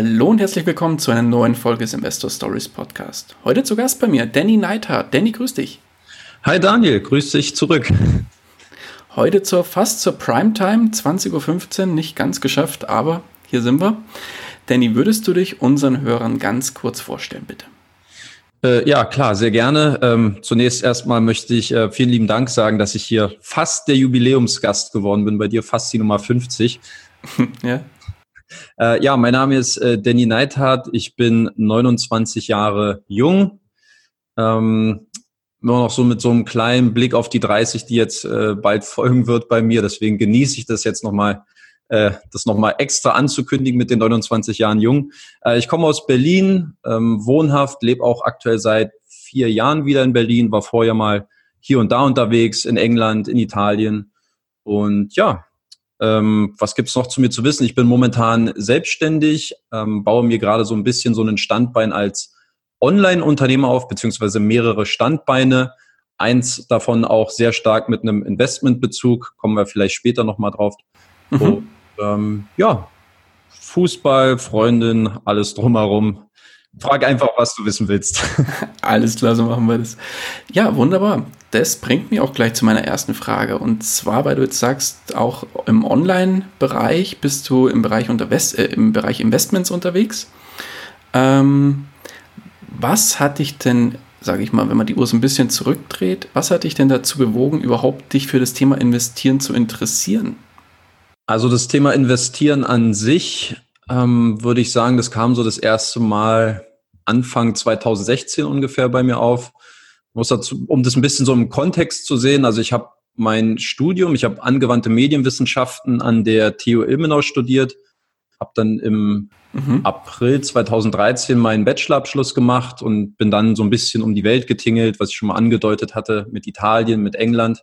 Hallo und herzlich willkommen zu einer neuen Folge des Investor Stories Podcast. Heute zu Gast bei mir Danny Neithardt. Danny, grüß dich. Hi Daniel, grüß dich zurück. Heute zur fast zur Primetime, 20.15 Uhr, nicht ganz geschafft, aber hier sind wir. Danny, würdest du dich unseren Hörern ganz kurz vorstellen, bitte? Äh, ja, klar, sehr gerne. Ähm, zunächst erstmal möchte ich äh, vielen lieben Dank sagen, dass ich hier fast der Jubiläumsgast geworden bin, bei dir fast die Nummer 50. ja. Äh, ja, mein Name ist äh, Danny Neithardt. Ich bin 29 Jahre jung. Ähm, immer noch so mit so einem kleinen Blick auf die 30, die jetzt äh, bald folgen wird bei mir. Deswegen genieße ich das jetzt nochmal, äh, das nochmal extra anzukündigen mit den 29 Jahren jung. Äh, ich komme aus Berlin, ähm, wohnhaft, lebe auch aktuell seit vier Jahren wieder in Berlin, war vorher mal hier und da unterwegs, in England, in Italien. Und ja, ähm, was gibt's noch zu mir zu wissen? Ich bin momentan selbstständig, ähm, baue mir gerade so ein bisschen so einen Standbein als Online-Unternehmer auf, beziehungsweise mehrere Standbeine. Eins davon auch sehr stark mit einem Investmentbezug, kommen wir vielleicht später nochmal drauf. Mhm. Und, ähm, ja, Fußball, Freundin, alles drumherum. Frag einfach, was du wissen willst. Alles klar, so machen wir das. Ja, wunderbar. Das bringt mich auch gleich zu meiner ersten Frage. Und zwar, weil du jetzt sagst, auch im Online-Bereich bist du im Bereich, unter äh, im Bereich Investments unterwegs. Ähm, was hat dich denn, sage ich mal, wenn man die Uhr so ein bisschen zurückdreht, was hat dich denn dazu bewogen, überhaupt dich für das Thema Investieren zu interessieren? Also das Thema Investieren an sich, ähm, würde ich sagen, das kam so das erste Mal Anfang 2016 ungefähr bei mir auf. Muss dazu, um das ein bisschen so im Kontext zu sehen, also ich habe mein Studium, ich habe angewandte Medienwissenschaften an der TU Ilmenau studiert, habe dann im mhm. April 2013 meinen Bachelorabschluss gemacht und bin dann so ein bisschen um die Welt getingelt, was ich schon mal angedeutet hatte, mit Italien, mit England.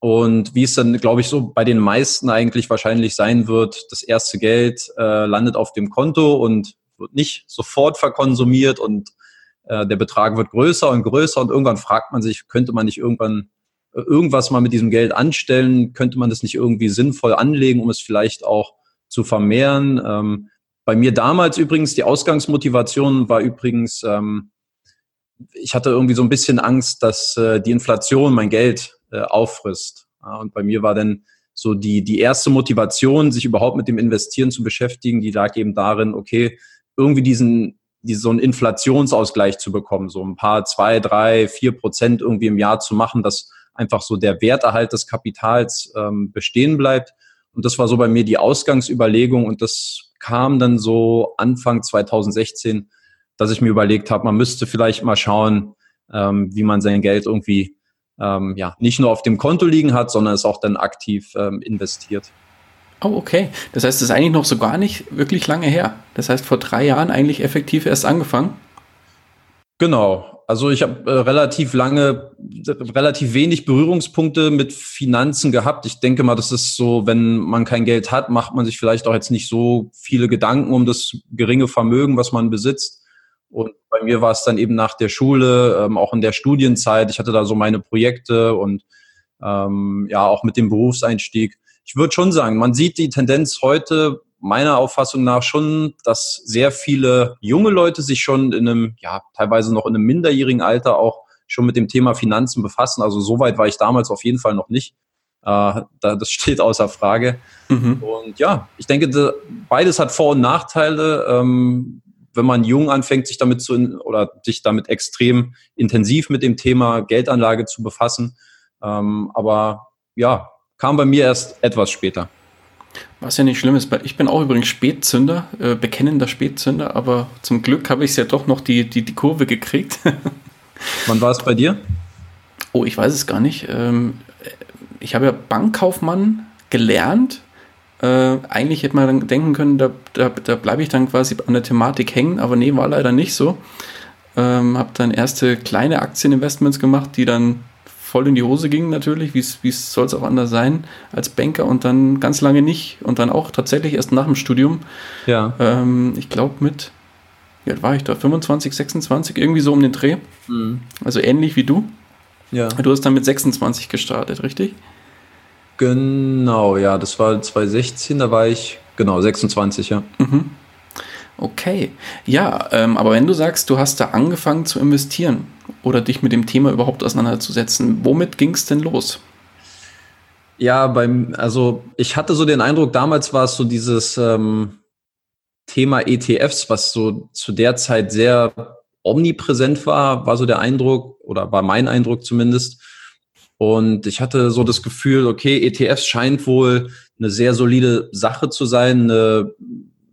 Und wie es dann, glaube ich, so bei den meisten eigentlich wahrscheinlich sein wird, das erste Geld äh, landet auf dem Konto und wird nicht sofort verkonsumiert und äh, der Betrag wird größer und größer und irgendwann fragt man sich, könnte man nicht irgendwann äh, irgendwas mal mit diesem Geld anstellen? Könnte man das nicht irgendwie sinnvoll anlegen, um es vielleicht auch zu vermehren? Ähm, bei mir damals übrigens, die Ausgangsmotivation war übrigens, ähm, ich hatte irgendwie so ein bisschen Angst, dass äh, die Inflation mein Geld äh, auffrisst. Ja, und bei mir war dann so die, die erste Motivation, sich überhaupt mit dem Investieren zu beschäftigen, die lag eben darin, okay, irgendwie diesen, diesen so einen Inflationsausgleich zu bekommen, so ein paar, zwei, drei, vier Prozent irgendwie im Jahr zu machen, dass einfach so der Werterhalt des Kapitals ähm, bestehen bleibt. Und das war so bei mir die Ausgangsüberlegung und das kam dann so Anfang 2016, dass ich mir überlegt habe, man müsste vielleicht mal schauen, ähm, wie man sein Geld irgendwie ähm, ja, nicht nur auf dem Konto liegen hat, sondern es auch dann aktiv ähm, investiert. Oh, okay. Das heißt, es ist eigentlich noch so gar nicht wirklich lange her. Das heißt, vor drei Jahren eigentlich effektiv erst angefangen? Genau. Also ich habe äh, relativ lange, relativ wenig Berührungspunkte mit Finanzen gehabt. Ich denke mal, das ist so, wenn man kein Geld hat, macht man sich vielleicht auch jetzt nicht so viele Gedanken um das geringe Vermögen, was man besitzt. Und bei mir war es dann eben nach der Schule, ähm, auch in der Studienzeit. Ich hatte da so meine Projekte und ähm, ja, auch mit dem Berufseinstieg. Ich würde schon sagen, man sieht die Tendenz heute meiner Auffassung nach schon, dass sehr viele junge Leute sich schon in einem, ja, teilweise noch in einem minderjährigen Alter auch schon mit dem Thema Finanzen befassen. Also so weit war ich damals auf jeden Fall noch nicht. Äh, das steht außer Frage. Mhm. Und ja, ich denke, beides hat Vor- und Nachteile. Ähm, wenn man jung anfängt, sich damit zu oder sich damit extrem intensiv mit dem Thema Geldanlage zu befassen. Ähm, aber ja, kam bei mir erst etwas später. Was ja nicht schlimm ist, weil ich bin auch übrigens Spätzünder, äh, bekennender Spätzünder, aber zum Glück habe ich es ja doch noch die, die, die Kurve gekriegt. Wann war es bei dir? Oh, ich weiß es gar nicht. Ähm, ich habe ja Bankkaufmann gelernt Äh, eigentlich hätte man dann denken können, da, da, da bleibe ich dann quasi an der Thematik hängen, aber nee, war leider nicht so. Ähm, habe dann erste kleine Aktieninvestments gemacht, die dann voll in die Hose gingen natürlich, wie soll es auch anders sein als Banker und dann ganz lange nicht und dann auch tatsächlich erst nach dem Studium. Ja. Ähm, ich glaube mit, wie alt war ich da? 25, 26, irgendwie so um den Dreh. Mhm. Also ähnlich wie du. Ja. Du hast dann mit 26 gestartet, richtig? Genau, ja, das war 2016, da war ich, genau, 26, ja. Mhm. Okay, ja, ähm, aber wenn du sagst, du hast da angefangen zu investieren oder dich mit dem Thema überhaupt auseinanderzusetzen, womit ging es denn los? Ja, beim, also ich hatte so den Eindruck, damals war es so dieses ähm, Thema ETFs, was so zu der Zeit sehr omnipräsent war, war so der Eindruck, oder war mein Eindruck zumindest. Und ich hatte so das Gefühl, okay, ETFs scheint wohl eine sehr solide Sache zu sein, eine,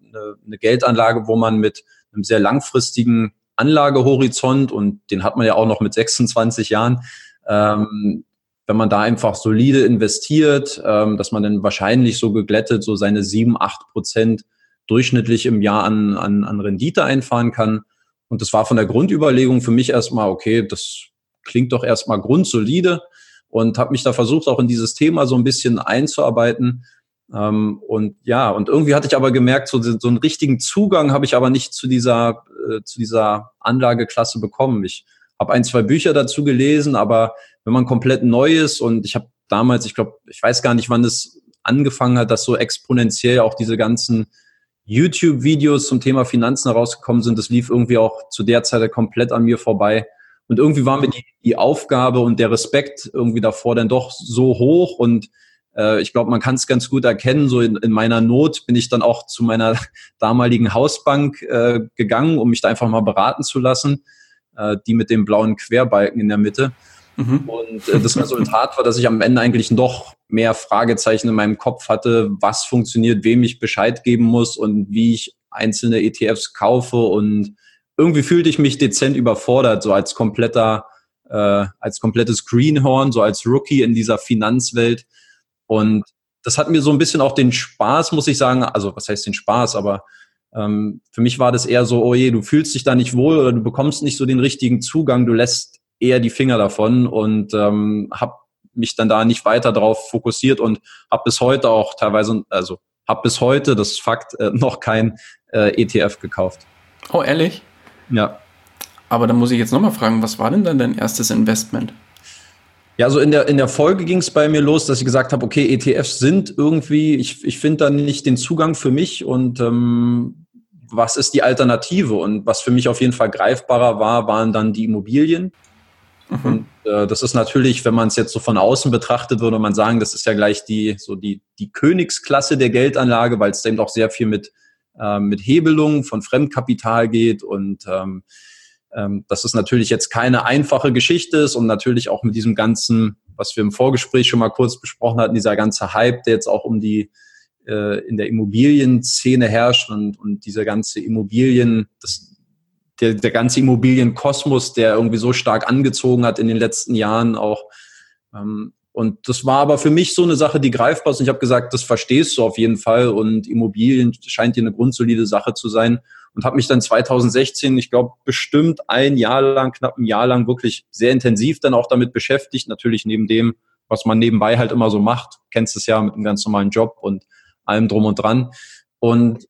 eine, eine Geldanlage, wo man mit einem sehr langfristigen Anlagehorizont und den hat man ja auch noch mit 26 Jahren, ähm, wenn man da einfach solide investiert, ähm, dass man dann wahrscheinlich so geglättet so seine sieben, acht Prozent durchschnittlich im Jahr an, an, an Rendite einfahren kann. Und das war von der Grundüberlegung für mich erstmal, okay, das klingt doch erstmal grundsolide und habe mich da versucht, auch in dieses Thema so ein bisschen einzuarbeiten. Ähm, und ja, und irgendwie hatte ich aber gemerkt, so, so einen richtigen Zugang habe ich aber nicht zu dieser, äh, zu dieser Anlageklasse bekommen. Ich habe ein, zwei Bücher dazu gelesen, aber wenn man komplett neu ist und ich habe damals, ich glaube, ich weiß gar nicht, wann es angefangen hat, dass so exponentiell auch diese ganzen YouTube-Videos zum Thema Finanzen herausgekommen sind. Das lief irgendwie auch zu der Zeit komplett an mir vorbei. Und irgendwie war mir die, die Aufgabe und der Respekt irgendwie davor dann doch so hoch und äh, ich glaube, man kann es ganz gut erkennen. So in, in meiner Not bin ich dann auch zu meiner damaligen Hausbank äh, gegangen, um mich da einfach mal beraten zu lassen, äh, die mit dem blauen Querbalken in der Mitte. Mhm. Und äh, das Resultat war, dass ich am Ende eigentlich noch mehr Fragezeichen in meinem Kopf hatte, was funktioniert, wem ich Bescheid geben muss und wie ich einzelne ETFs kaufe und irgendwie fühlte ich mich dezent überfordert, so als kompletter, äh, als komplettes Greenhorn, so als Rookie in dieser Finanzwelt. Und das hat mir so ein bisschen auch den Spaß, muss ich sagen, also was heißt den Spaß, aber ähm, für mich war das eher so, oh je, du fühlst dich da nicht wohl oder du bekommst nicht so den richtigen Zugang, du lässt eher die Finger davon und ähm, habe mich dann da nicht weiter drauf fokussiert und habe bis heute auch teilweise, also habe bis heute, das ist Fakt, äh, noch kein äh, ETF gekauft. Oh, ehrlich? Ja. Aber dann muss ich jetzt nochmal fragen, was war denn dann dein erstes Investment? Ja, so in der, in der Folge ging es bei mir los, dass ich gesagt habe, okay, ETFs sind irgendwie, ich, ich finde da nicht den Zugang für mich und ähm, was ist die Alternative? Und was für mich auf jeden Fall greifbarer war, waren dann die Immobilien. Mhm. Und äh, das ist natürlich, wenn man es jetzt so von außen betrachtet, würde man sagen, das ist ja gleich die, so die, die Königsklasse der Geldanlage, weil es eben auch sehr viel mit äh, mit Hebelung von Fremdkapital geht und ähm, ähm, dass es natürlich jetzt keine einfache Geschichte ist und natürlich auch mit diesem ganzen, was wir im Vorgespräch schon mal kurz besprochen hatten, dieser ganze Hype, der jetzt auch um die äh, in der Immobilienszene herrscht und, und dieser ganze Immobilien, das, der, der ganze Immobilienkosmos, der irgendwie so stark angezogen hat in den letzten Jahren auch, ähm, und das war aber für mich so eine Sache, die greifbar ist. Und ich habe gesagt, das verstehst du auf jeden Fall. Und Immobilien scheint dir eine grundsolide Sache zu sein. Und habe mich dann 2016, ich glaube, bestimmt ein Jahr lang, knapp ein Jahr lang wirklich sehr intensiv dann auch damit beschäftigt. Natürlich neben dem, was man nebenbei halt immer so macht. kennst es ja mit einem ganz normalen Job und allem drum und dran. Und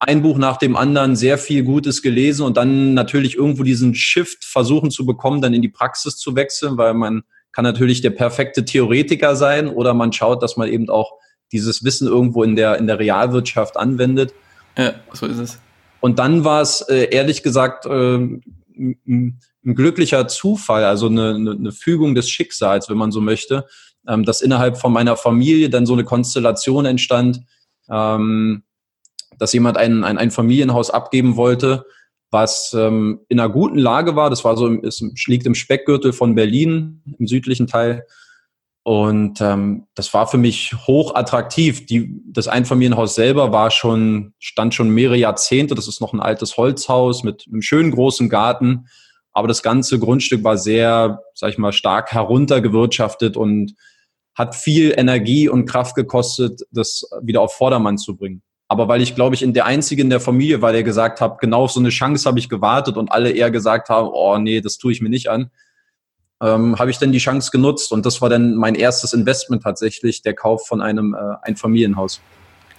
ein Buch nach dem anderen, sehr viel Gutes gelesen und dann natürlich irgendwo diesen Shift versuchen zu bekommen, dann in die Praxis zu wechseln, weil man kann natürlich der perfekte Theoretiker sein oder man schaut, dass man eben auch dieses Wissen irgendwo in der, in der Realwirtschaft anwendet. Ja, so ist es. Und dann war es äh, ehrlich gesagt äh, ein, glücklicher Zufall, also eine, eine, Fügung des Schicksals, wenn man so möchte, ähm, dass innerhalb von meiner Familie dann so eine Konstellation entstand, ähm, dass jemand ein, ein, ein Familienhaus abgeben wollte was ähm, in einer guten Lage war. Das war so, es liegt im Speckgürtel von Berlin, im südlichen Teil. Und ähm, das war für mich hoch attraktiv. Die, das Einfamilienhaus selber war schon, stand schon mehrere Jahrzehnte. Das ist noch ein altes Holzhaus mit einem schönen großen Garten. Aber das ganze Grundstück war sehr, sag ich mal, stark heruntergewirtschaftet und hat viel Energie und Kraft gekostet, das wieder auf Vordermann zu bringen. Aber weil ich, glaube ich, in der einzige in der Familie war, der gesagt hat, genau auf so eine Chance habe ich gewartet und alle eher gesagt haben, oh nee, das tue ich mir nicht an, ähm, habe ich dann die Chance genutzt und das war dann mein erstes Investment tatsächlich, der Kauf von einem äh, Einfamilienhaus.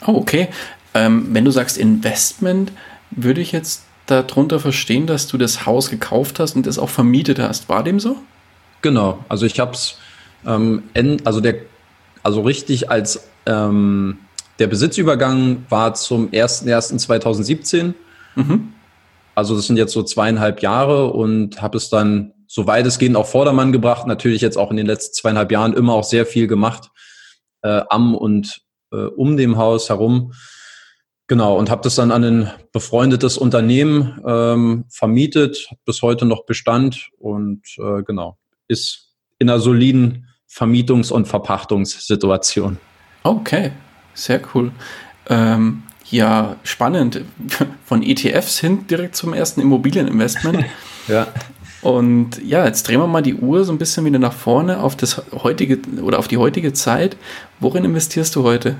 Oh, okay. Ähm, wenn du sagst Investment, würde ich jetzt darunter verstehen, dass du das Haus gekauft hast und es auch vermietet hast. War dem so? Genau. Also ich habe es, ähm, also der, also richtig als ähm, der Besitzübergang war zum 01.01.2017. Mhm. Also das sind jetzt so zweieinhalb Jahre und habe es dann so weitestgehend auf Vordermann gebracht. Natürlich jetzt auch in den letzten zweieinhalb Jahren immer auch sehr viel gemacht äh, am und äh, um dem Haus herum. Genau, und habe das dann an ein befreundetes Unternehmen ähm, vermietet, hat bis heute noch Bestand und äh, genau, ist in einer soliden Vermietungs- und Verpachtungssituation. Okay, sehr cool. Ähm, ja, spannend. Von ETFs hin direkt zum ersten Immobilieninvestment. ja. Und ja, jetzt drehen wir mal die Uhr so ein bisschen wieder nach vorne auf das heutige oder auf die heutige Zeit. Worin investierst du heute?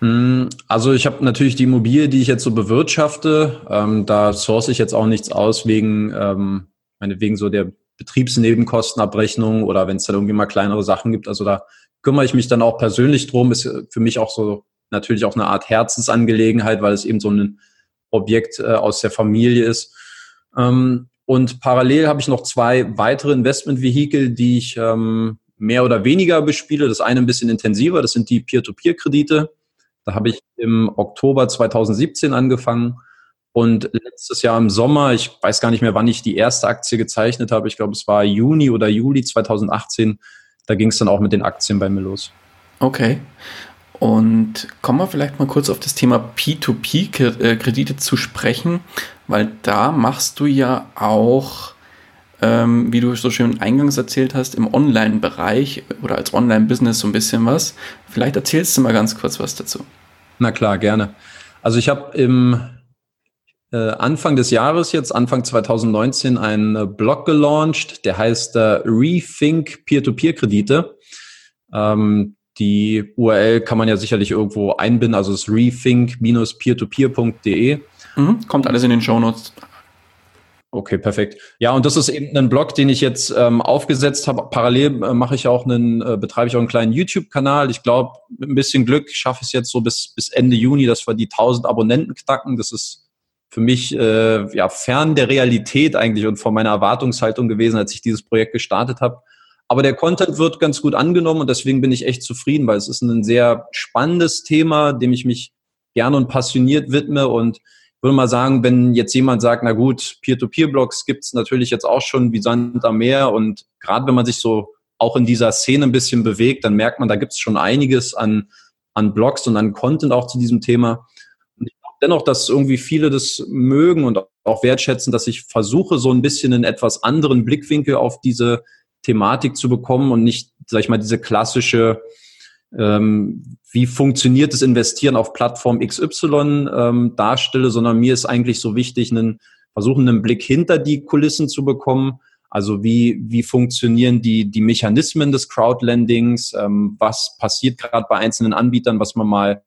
Hm, also ich habe natürlich die Immobilie, die ich jetzt so bewirtschafte. Ähm, da source ich jetzt auch nichts aus wegen, ähm, meine, wegen so der Betriebsnebenkostenabrechnung oder wenn es dann irgendwie mal kleinere Sachen gibt. Also da kümmere ich mich dann auch persönlich drum. Ist für mich auch so natürlich auch eine Art Herzensangelegenheit, weil es eben so ein Objekt äh, aus der Familie ist. Ähm, und parallel habe ich noch zwei weitere Investmentvehikel, die ich ähm, mehr oder weniger bespiele. Das eine ein bisschen intensiver, das sind die Peer-to-Peer-Kredite. Da habe ich im Oktober 2017 angefangen und letztes Jahr im Sommer, ich weiß gar nicht mehr, wann ich die erste Aktie gezeichnet habe, ich glaube, es war Juni oder Juli 2018, da ging es dann auch mit den Aktien bei mir los. Okay. Und kommen wir vielleicht mal kurz auf das Thema P2P-Kredite zu sprechen, weil da machst du ja auch, ähm, wie du so schön eingangs erzählt hast, im Online-Bereich oder als Online-Business so ein bisschen was. Vielleicht erzählst du mal ganz kurz was dazu. Na klar, gerne. Also ich habe im äh, Anfang des Jahres jetzt, Anfang 2019, einen äh, Blog gelauncht, der heißt äh, Rethink Peer-to-Peer-Kredite. Ähm, die URL kann man ja sicherlich irgendwo einbinden, also es ist rethink-peertopeer.de. Mhm, kommt alles in den Show Notes. Okay, perfekt. Ja, und das ist eben ein Blog, den ich jetzt ähm, aufgesetzt habe. Parallel äh, mache ich auch einen, äh, betreibe ich auch einen kleinen YouTube-Kanal. Ich glaube, mit ein bisschen Glück schaffe ich es jetzt so bis, bis Ende Juni, dass wir die 1000 Abonnenten knacken. Das ist für mich äh, ja fern der Realität eigentlich und von meiner Erwartungshaltung gewesen, als ich dieses Projekt gestartet habe. Aber der Content wird ganz gut angenommen und deswegen bin ich echt zufrieden, weil es ist ein sehr spannendes Thema, dem ich mich gerne und passioniert widme und würde mal sagen, wenn jetzt jemand sagt, na gut, Peer-to-Peer-Blogs gibt's natürlich jetzt auch schon wie Sand am Meer und gerade wenn man sich so auch in dieser Szene ein bisschen bewegt, dann merkt man, da gibt's schon einiges an, an Blogs und an Content auch zu diesem Thema. Und ich glaube dennoch, dass irgendwie viele das mögen und auch wertschätzen, dass ich versuche, so ein bisschen einen etwas anderen Blickwinkel auf diese Thematik zu bekommen und nicht, sag ich mal, diese klassische, ähm, wie funktioniert das Investieren auf Plattform XY ähm, darstelle, sondern mir ist eigentlich so wichtig, einen, versuchen, einen Blick hinter die Kulissen zu bekommen. Also wie, wie funktionieren die, die Mechanismen des Crowdlendings? Ähm, was passiert gerade bei einzelnen Anbietern, was man mal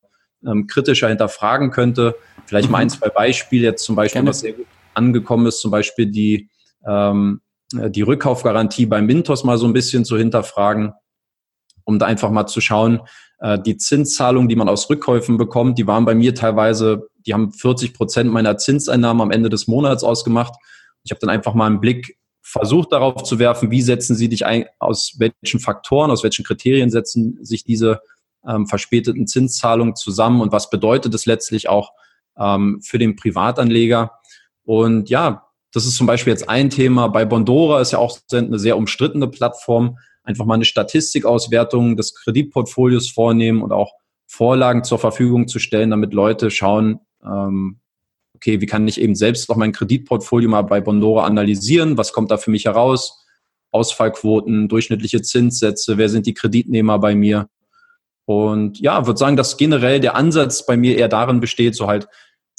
ähm, kritischer hinterfragen könnte? Vielleicht mal ein, mhm. zwei Beispiele. Jetzt zum Beispiel, was sehr gut angekommen ist, zum Beispiel die, ähm, äh, die Rückkaufgarantie beim Mintos mal so ein bisschen zu hinterfragen, um da einfach mal zu schauen, äh, die Zinszahlungen, die man aus Rückkäufen bekommt, die waren bei mir teilweise, die haben 40 Prozent meiner Zinseinnahmen am Ende des Monats ausgemacht. Ich habe dann einfach mal einen Blick versucht darauf zu werfen, wie setzen Sie dich ein, aus welchen Faktoren, aus welchen Kriterien setzen sich diese ähm, verspäteten Zinszahlungen zusammen und was bedeutet es letztlich auch ähm, für den Privatanleger. Und ja, das ist zum Beispiel jetzt ein Thema. Bei Bondora ist ja auch eine sehr umstrittene Plattform. Einfach mal eine Statistikauswertung des Kreditportfolios vornehmen und auch Vorlagen zur Verfügung zu stellen, damit Leute schauen, ähm, okay, wie kann ich eben selbst auch mein Kreditportfolio mal bei Bondora analysieren? Was kommt da für mich heraus? Ausfallquoten, durchschnittliche Zinssätze, wer sind die Kreditnehmer bei mir? Und ja, würde sagen, dass generell der Ansatz bei mir eher darin besteht, so halt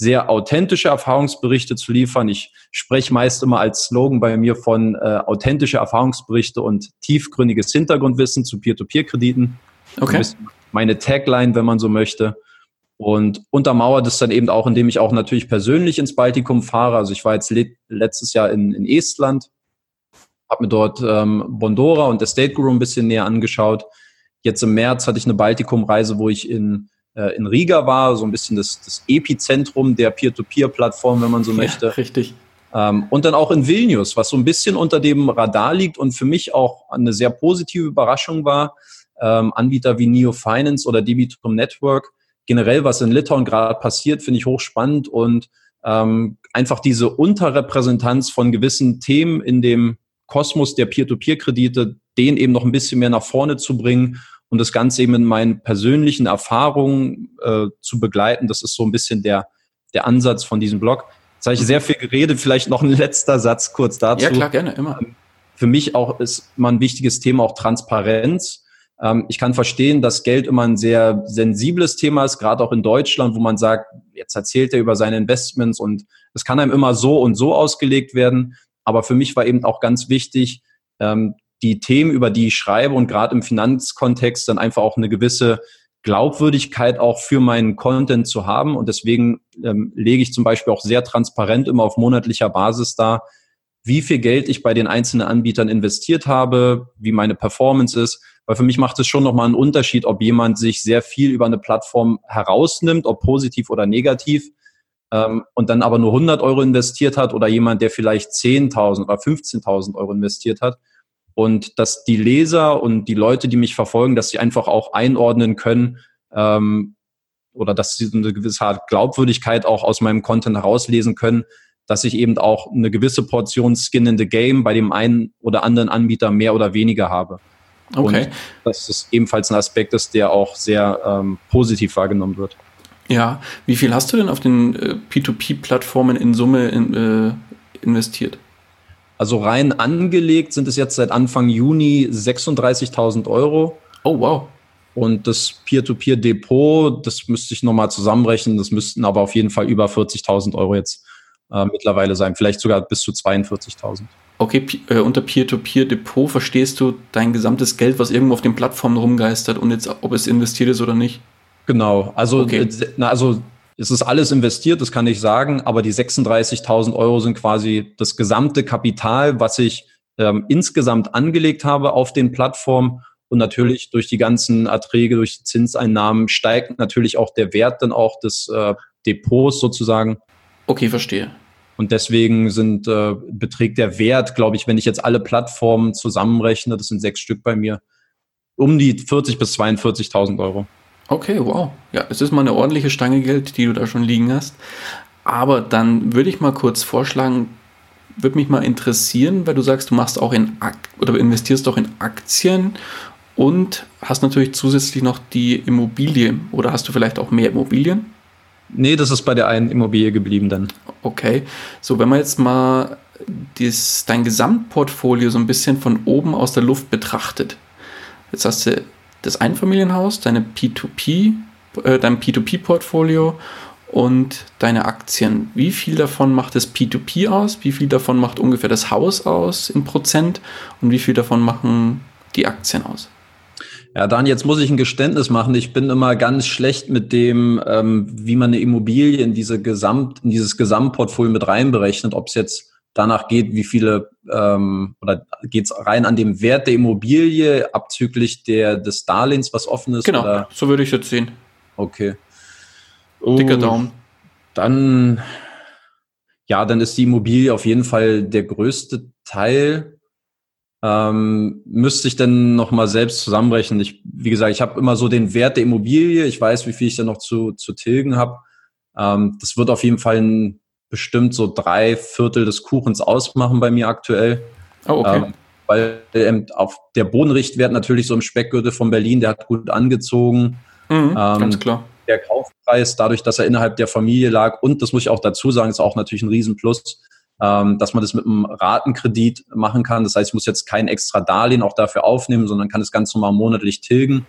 sehr authentische Erfahrungsberichte zu liefern. Ich spreche meist immer als Slogan bei mir von äh, authentische Erfahrungsberichte und tiefgründiges Hintergrundwissen zu Peer-to-Peer-Krediten. Okay. Meine Tagline, wenn man so möchte. Und untermauert es dann eben auch, indem ich auch natürlich persönlich ins Baltikum fahre. Also ich war jetzt letztes Jahr in, in Estland, habe mir dort ähm, Bondora und der State Guru ein bisschen näher angeschaut. Jetzt im März hatte ich eine Baltikum-Reise, wo ich in, in Riga war, so ein bisschen das, das Epizentrum der Peer-to-Peer-Plattform, wenn man so möchte. Ja, richtig. Ähm, und dann auch in Vilnius, was so ein bisschen unter dem Radar liegt und für mich auch eine sehr positive Überraschung war. Ähm, Anbieter wie Neo Finance oder Debitum Network. Generell, was in Litauen gerade passiert, finde ich hochspannend und ähm, einfach diese Unterrepräsentanz von gewissen Themen in dem Kosmos der Peer-to-Peer-Kredite, den eben noch ein bisschen mehr nach vorne zu bringen und das Ganze eben in meinen persönlichen Erfahrungen äh, zu begleiten. Das ist so ein bisschen der, der Ansatz von diesem Blog. Jetzt habe ich sehr viel geredet, vielleicht noch ein letzter Satz kurz dazu. Ja, klar, gerne, immer. Für mich auch ist mal ein wichtiges Thema auch Transparenz. Ähm, ich kann verstehen, dass Geld immer ein sehr sensibles Thema ist, gerade auch in Deutschland, wo man sagt, jetzt erzählt er über seine Investments und es kann einem immer so und so ausgelegt werden. Aber für mich war eben auch ganz wichtig, ähm, die Themen, über die ich schreibe und gerade im Finanzkontext dann einfach auch eine gewisse Glaubwürdigkeit auch für meinen Content zu haben. Und deswegen ähm, lege ich zum Beispiel auch sehr transparent immer auf monatlicher Basis da, wie viel Geld ich bei den einzelnen Anbietern investiert habe, wie meine Performance ist. Weil für mich macht es schon nochmal einen Unterschied, ob jemand sich sehr viel über eine Plattform herausnimmt, ob positiv oder negativ, ähm, und dann aber nur 100 Euro investiert hat oder jemand, der vielleicht 10.000 oder 15.000 Euro investiert hat. Und dass die Leser und die Leute, die mich verfolgen, dass sie einfach auch einordnen können ähm, oder dass sie eine gewisse Art Glaubwürdigkeit auch aus meinem Content herauslesen können, dass ich eben auch eine gewisse Portion Skin in the Game bei dem einen oder anderen Anbieter mehr oder weniger habe. Okay. Und das ist ebenfalls ein Aspekt ist, der auch sehr ähm, positiv wahrgenommen wird. Ja, wie viel hast du denn auf den äh, P2P-Plattformen in Summe in, äh, investiert? Also rein angelegt sind es jetzt seit Anfang Juni 36.000 Euro. Oh, wow. Und das Peer-to-Peer-Depot, das müsste ich nochmal zusammenrechnen, das müssten aber auf jeden Fall über 40.000 Euro jetzt äh, mittlerweile sein, vielleicht sogar bis zu 42.000. Okay, äh, unter Peer-to-Peer-Depot verstehst du dein gesamtes Geld, was irgendwo auf den Plattformen rumgeistert und jetzt, ob es investiert ist oder nicht? Genau, also, okay. Äh, na, also es ist alles investiert, das kann ich sagen, aber die 36.000 Euro sind quasi das gesamte Kapital, was ich ähm, insgesamt angelegt habe auf den Plattformen. Und natürlich durch die ganzen Erträge, durch die Zinseinnahmen steigt natürlich auch der Wert dann auch des äh, Depots sozusagen. Okay, verstehe. Und deswegen sind, äh, beträgt der Wert, glaube ich, wenn ich jetzt alle Plattformen zusammenrechne, das sind sechs Stück bei mir, um die 40 bis 42.000 Euro. Okay, wow. Ja, es ist mal eine ordentliche Stange Geld, die du da schon liegen hast. Aber dann würde ich mal kurz vorschlagen, würde mich mal interessieren, weil du sagst, du machst auch in Akt oder investierst auch in Aktien und hast natürlich zusätzlich noch die Immobilie. Oder hast du vielleicht auch mehr Immobilien? Nee, das ist bei der einen Immobilie geblieben dann. Okay. So, wenn man jetzt mal dies, dein Gesamtportfolio so ein bisschen von oben aus der Luft betrachtet. Jetzt hast du das Einfamilienhaus, deine P2P, äh, dein P2P-Portfolio und deine Aktien. Wie viel davon macht das P2P aus? Wie viel davon macht ungefähr das Haus aus in Prozent? Und wie viel davon machen die Aktien aus? Ja, Dan, jetzt muss ich ein Geständnis machen. Ich bin immer ganz schlecht mit dem, ähm, wie man eine Immobilie in diese Gesamt, in dieses Gesamtportfolio mit reinberechnet, ob es jetzt danach geht, wie viele ähm, oder geht es rein an dem Wert der Immobilie abzüglich der, des Darlehens, was offen ist? Genau, oder? so würde ich jetzt sehen. Okay. Dicker uh, Daumen. Dann, ja, dann ist die Immobilie auf jeden Fall der größte Teil. Ähm, müsste ich dann nochmal selbst zusammenrechnen. Ich, wie gesagt, ich habe immer so den Wert der Immobilie. Ich weiß, wie viel ich dann noch zu, zu tilgen habe. Ähm, das wird auf jeden Fall ein bestimmt so drei Viertel des Kuchens ausmachen bei mir aktuell. Oh, okay. Ähm, weil ähm, auf der Bodenrichtwert natürlich so im Speckgürtel von Berlin, der hat gut angezogen. Mhm, ähm, ganz klar. Der Kaufpreis, dadurch, dass er innerhalb der Familie lag, und das muss ich auch dazu sagen, ist auch natürlich ein Riesenplus, ähm, dass man das mit einem Ratenkredit machen kann. Das heißt, ich muss jetzt kein extra Darlehen auch dafür aufnehmen, sondern kann es ganz normal monatlich tilgen.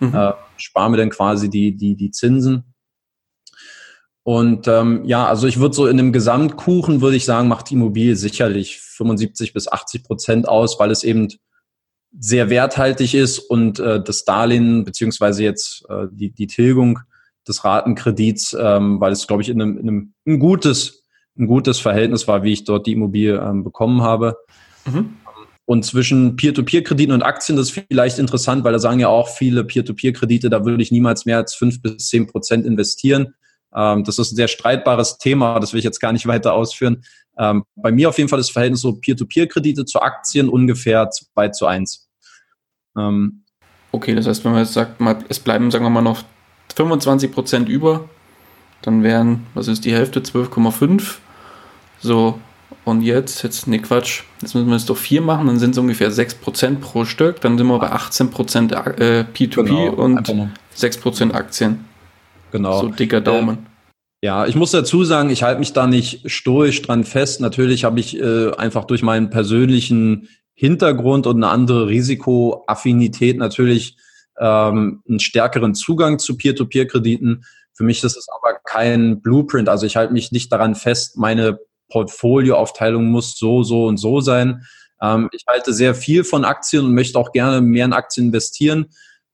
Mhm. Äh, spare mir dann quasi die, die, die Zinsen. Und ähm, ja, also ich würde so in einem Gesamtkuchen, würde ich sagen, macht die Immobilie sicherlich 75 bis 80 Prozent aus, weil es eben sehr werthaltig ist und äh, das Darlehen beziehungsweise jetzt äh, die, die Tilgung des Ratenkredits, ähm, weil es, glaube ich, in einem, in einem ein gutes, ein gutes Verhältnis war, wie ich dort die Immobilie ähm, bekommen habe. Mhm. Und zwischen Peer-to-Peer-Krediten und Aktien, das ist vielleicht interessant, weil da sagen ja auch viele Peer-to-Peer-Kredite, da würde ich niemals mehr als fünf bis zehn Prozent investieren. Ähm, das ist ein sehr streitbares Thema, das will ich jetzt gar nicht weiter ausführen. Ähm, bei mir auf jeden Fall das Verhältnis so Peer-to-Peer-Kredite zu Aktien ungefähr 2 zu 1. Ähm, okay, das heißt, wenn man jetzt sagt, mal, es bleiben, sagen wir mal, noch 25 Prozent über, dann wären, was ist die Hälfte, 12,5. So, und jetzt, jetzt, ne Quatsch, jetzt müssen wir es doch vier machen, dann sind es ungefähr 6% pro Stück, dann sind wir bei 18% äh, P2P genau, und 6% Aktien. Genau. So dicker Daumen. Ja, ich muss dazu sagen, ich halte mich da nicht stoisch dran fest. Natürlich habe ich äh, einfach durch meinen persönlichen Hintergrund und eine andere Risikoaffinität natürlich ähm, einen stärkeren Zugang zu Peer-to-Peer-Krediten. Für mich ist es aber kein Blueprint. Also ich halte mich nicht daran fest, meine Portfolioaufteilung muss so, so und so sein. Ähm, ich halte sehr viel von Aktien und möchte auch gerne mehr in Aktien investieren.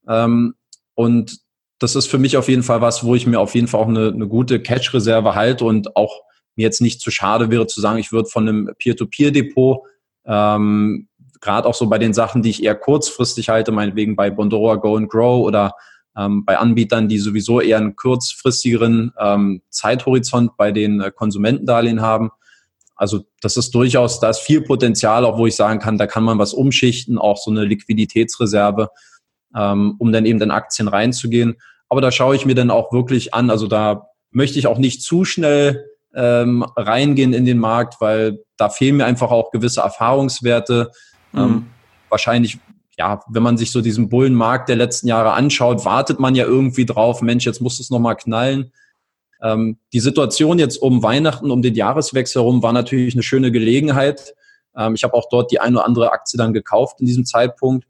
Ähm, und das ist für mich auf jeden Fall was, wo ich mir auf jeden Fall auch eine, eine gute Cash-Reserve halte und auch mir jetzt nicht zu schade wäre zu sagen, ich würde von einem Peer-to-Peer-Depot, ähm, gerade auch so bei den Sachen, die ich eher kurzfristig halte, meinetwegen bei Bondora Go and Grow oder ähm, bei Anbietern, die sowieso eher einen kurzfristigeren ähm, Zeithorizont bei den äh, Konsumentendarlehen haben. Also das ist durchaus, da ist viel Potenzial, auch wo ich sagen kann, da kann man was umschichten, auch so eine Liquiditätsreserve ähm, um dann eben in Aktien reinzugehen. Aber da schaue ich mir dann auch wirklich an. Also da möchte ich auch nicht zu schnell ähm, reingehen in den Markt, weil da fehlen mir einfach auch gewisse Erfahrungswerte. Mhm. Ähm, wahrscheinlich, ja, wenn man sich so diesen Bullenmarkt der letzten Jahre anschaut, wartet man ja irgendwie drauf, Mensch, jetzt muss es nochmal knallen. Ähm, die Situation jetzt um Weihnachten, um den Jahreswechsel herum, war natürlich eine schöne Gelegenheit. Ähm, ich habe auch dort die eine oder andere Aktie dann gekauft in diesem Zeitpunkt.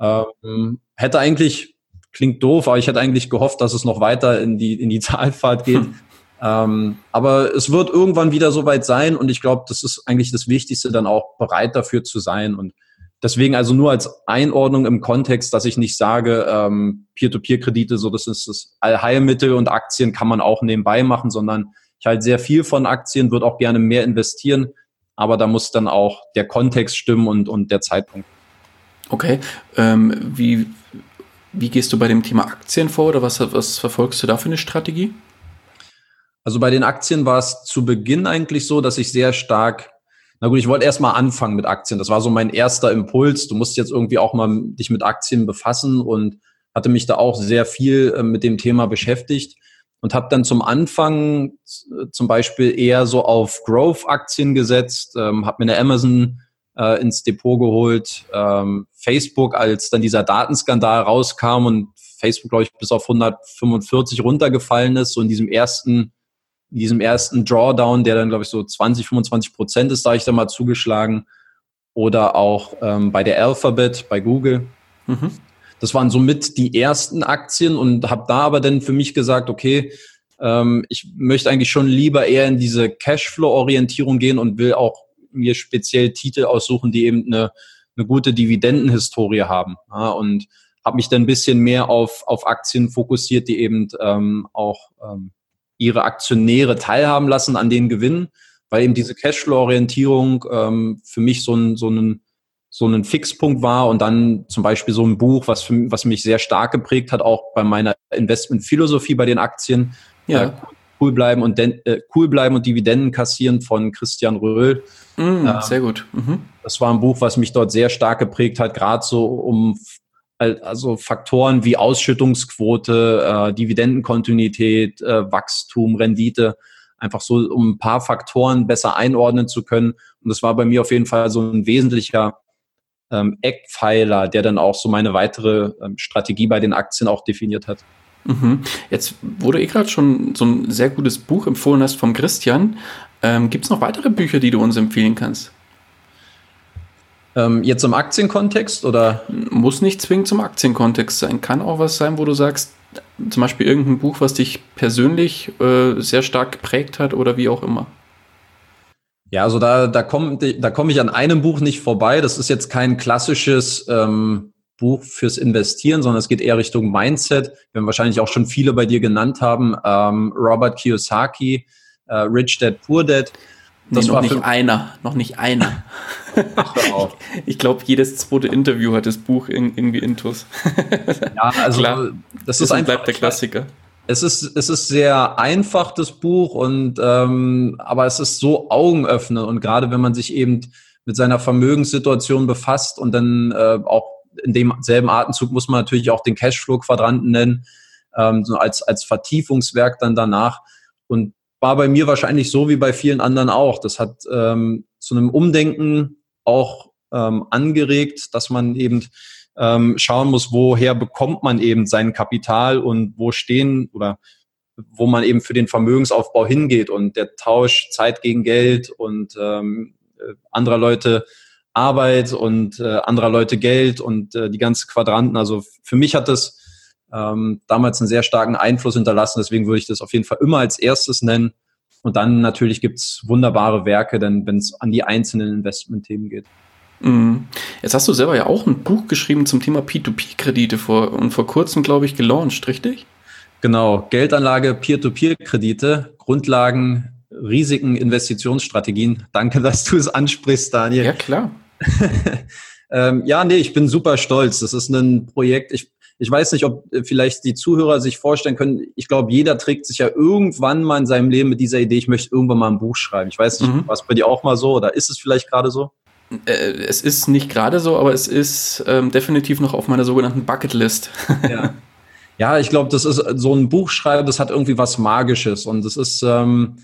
Ähm, hätte eigentlich, klingt doof, aber ich hätte eigentlich gehofft, dass es noch weiter in die, in die Zahlfahrt geht. Hm. Ähm, aber es wird irgendwann wieder soweit sein und ich glaube, das ist eigentlich das Wichtigste, dann auch bereit dafür zu sein. Und deswegen also nur als Einordnung im Kontext, dass ich nicht sage, ähm, Peer-to-Peer-Kredite, so das ist das Allheilmittel und Aktien kann man auch nebenbei machen, sondern ich halte sehr viel von Aktien, würde auch gerne mehr investieren, aber da muss dann auch der Kontext stimmen und, und der Zeitpunkt. Okay, ähm, wie, wie gehst du bei dem Thema Aktien vor oder was, was verfolgst du da für eine Strategie? Also bei den Aktien war es zu Beginn eigentlich so, dass ich sehr stark, na gut, ich wollte erst mal anfangen mit Aktien. Das war so mein erster Impuls. Du musst jetzt irgendwie auch mal dich mit Aktien befassen und hatte mich da auch sehr viel äh, mit dem Thema beschäftigt und habe dann zum Anfang äh, zum Beispiel eher so auf Growth-Aktien gesetzt, ähm, habe mir eine Amazon äh, ins Depot geholt. Ähm, Facebook, als dann dieser Datenskandal rauskam und Facebook, glaube ich, bis auf 145 runtergefallen ist, so in diesem ersten, in diesem ersten Drawdown, der dann, glaube ich, so 20, 25 Prozent ist, da ich da mal zugeschlagen. Oder auch ähm, bei der Alphabet, bei Google. Mhm. Das waren somit die ersten Aktien und habe da aber dann für mich gesagt, okay, ähm, ich möchte eigentlich schon lieber eher in diese Cashflow-Orientierung gehen und will auch mir speziell Titel aussuchen, die eben eine, eine gute Dividendenhistorie haben. Ja, und habe mich dann ein bisschen mehr auf, auf Aktien fokussiert, die eben ähm, auch ähm, ihre Aktionäre teilhaben lassen an den Gewinnen, weil eben diese Cashflow-Orientierung ähm, für mich so ein, so ein so ein Fixpunkt war und dann zum Beispiel so ein Buch, was, für, was mich sehr stark geprägt hat, auch bei meiner Investmentphilosophie bei den Aktien. Ja. Cool bleiben und den, äh, cool bleiben und Dividenden kassieren von Christian Röhl. Mm, ähm, sehr gut. Mhm. Das war ein Buch, was mich dort sehr stark geprägt hat, gerade so um also Faktoren wie Ausschüttungsquote, äh, Dividendenkontinuität, äh, Wachstum, Rendite, einfach so um ein paar Faktoren besser einordnen zu können. Und das war bei mir auf jeden Fall so ein wesentlicher ähm, Eckpfeiler, der dann auch so meine weitere ähm, Strategie bei den Aktien auch definiert hat. Mhm. Jetzt wurde eh gerade schon so ein sehr gutes Buch empfohlen hast vom Christian. Ähm, Gibt es noch weitere Bücher, die du uns empfehlen kannst? Ähm, jetzt im Aktienkontext oder? Muss nicht zwingend zum Aktienkontext sein. Kann auch was sein, wo du sagst, zum Beispiel irgendein Buch, was dich persönlich äh, sehr stark geprägt hat oder wie auch immer? Ja, also da, da komme da komm ich an einem Buch nicht vorbei. Das ist jetzt kein klassisches ähm, Buch fürs Investieren, sondern es geht eher Richtung Mindset. Wir haben wahrscheinlich auch schon viele bei dir genannt haben. Ähm, Robert Kiyosaki, äh, Rich Dad, Poor Dad. Das nee, noch war nicht einer, noch nicht einer. Ach, ich glaube, jedes zweite Interview hat das Buch irgendwie intus. ja, also Klar, das ist einfach, bleibt der Klassiker. Es ist, es ist sehr einfach, das Buch, und ähm, aber es ist so augenöffnend. Und gerade wenn man sich eben mit seiner Vermögenssituation befasst und dann äh, auch in demselben Atemzug muss man natürlich auch den Cashflow-Quadranten nennen, ähm, so als, als Vertiefungswerk dann danach. Und war bei mir wahrscheinlich so wie bei vielen anderen auch. Das hat ähm, zu einem Umdenken auch ähm, angeregt, dass man eben ähm, schauen muss, woher bekommt man eben sein Kapital und wo stehen oder wo man eben für den Vermögensaufbau hingeht und der Tausch Zeit gegen Geld und ähm, äh, anderer Leute Arbeit und äh, anderer Leute Geld und äh, die ganzen Quadranten. Also für mich hat das ähm, damals einen sehr starken Einfluss hinterlassen. Deswegen würde ich das auf jeden Fall immer als erstes nennen. Und dann natürlich gibt's wunderbare Werke, wenn es an die einzelnen Investmentthemen geht. Mhm. Jetzt hast du selber ja auch ein Buch geschrieben zum Thema P2P-Kredite vor und vor kurzem, glaube ich, gelauncht, richtig? Genau, Geldanlage, Peer-to-Peer-Kredite, Grundlagen, Risiken, Investitionsstrategien. Danke, dass du es ansprichst, Daniel. Ja, klar. ähm, ja, nee, ich bin super stolz. Das ist ein Projekt. Ich, ich weiß nicht, ob äh, vielleicht die Zuhörer sich vorstellen können. Ich glaube, jeder trägt sich ja irgendwann mal in seinem Leben mit dieser Idee, ich möchte irgendwann mal ein Buch schreiben. Ich weiß nicht, mhm. was bei dir auch mal so oder ist es vielleicht gerade so? Äh, es ist nicht gerade so, aber es ist ähm, definitiv noch auf meiner sogenannten Bucketlist. ja. ja, ich glaube, das ist so ein Buchschreiben, das hat irgendwie was Magisches und das ist, ähm,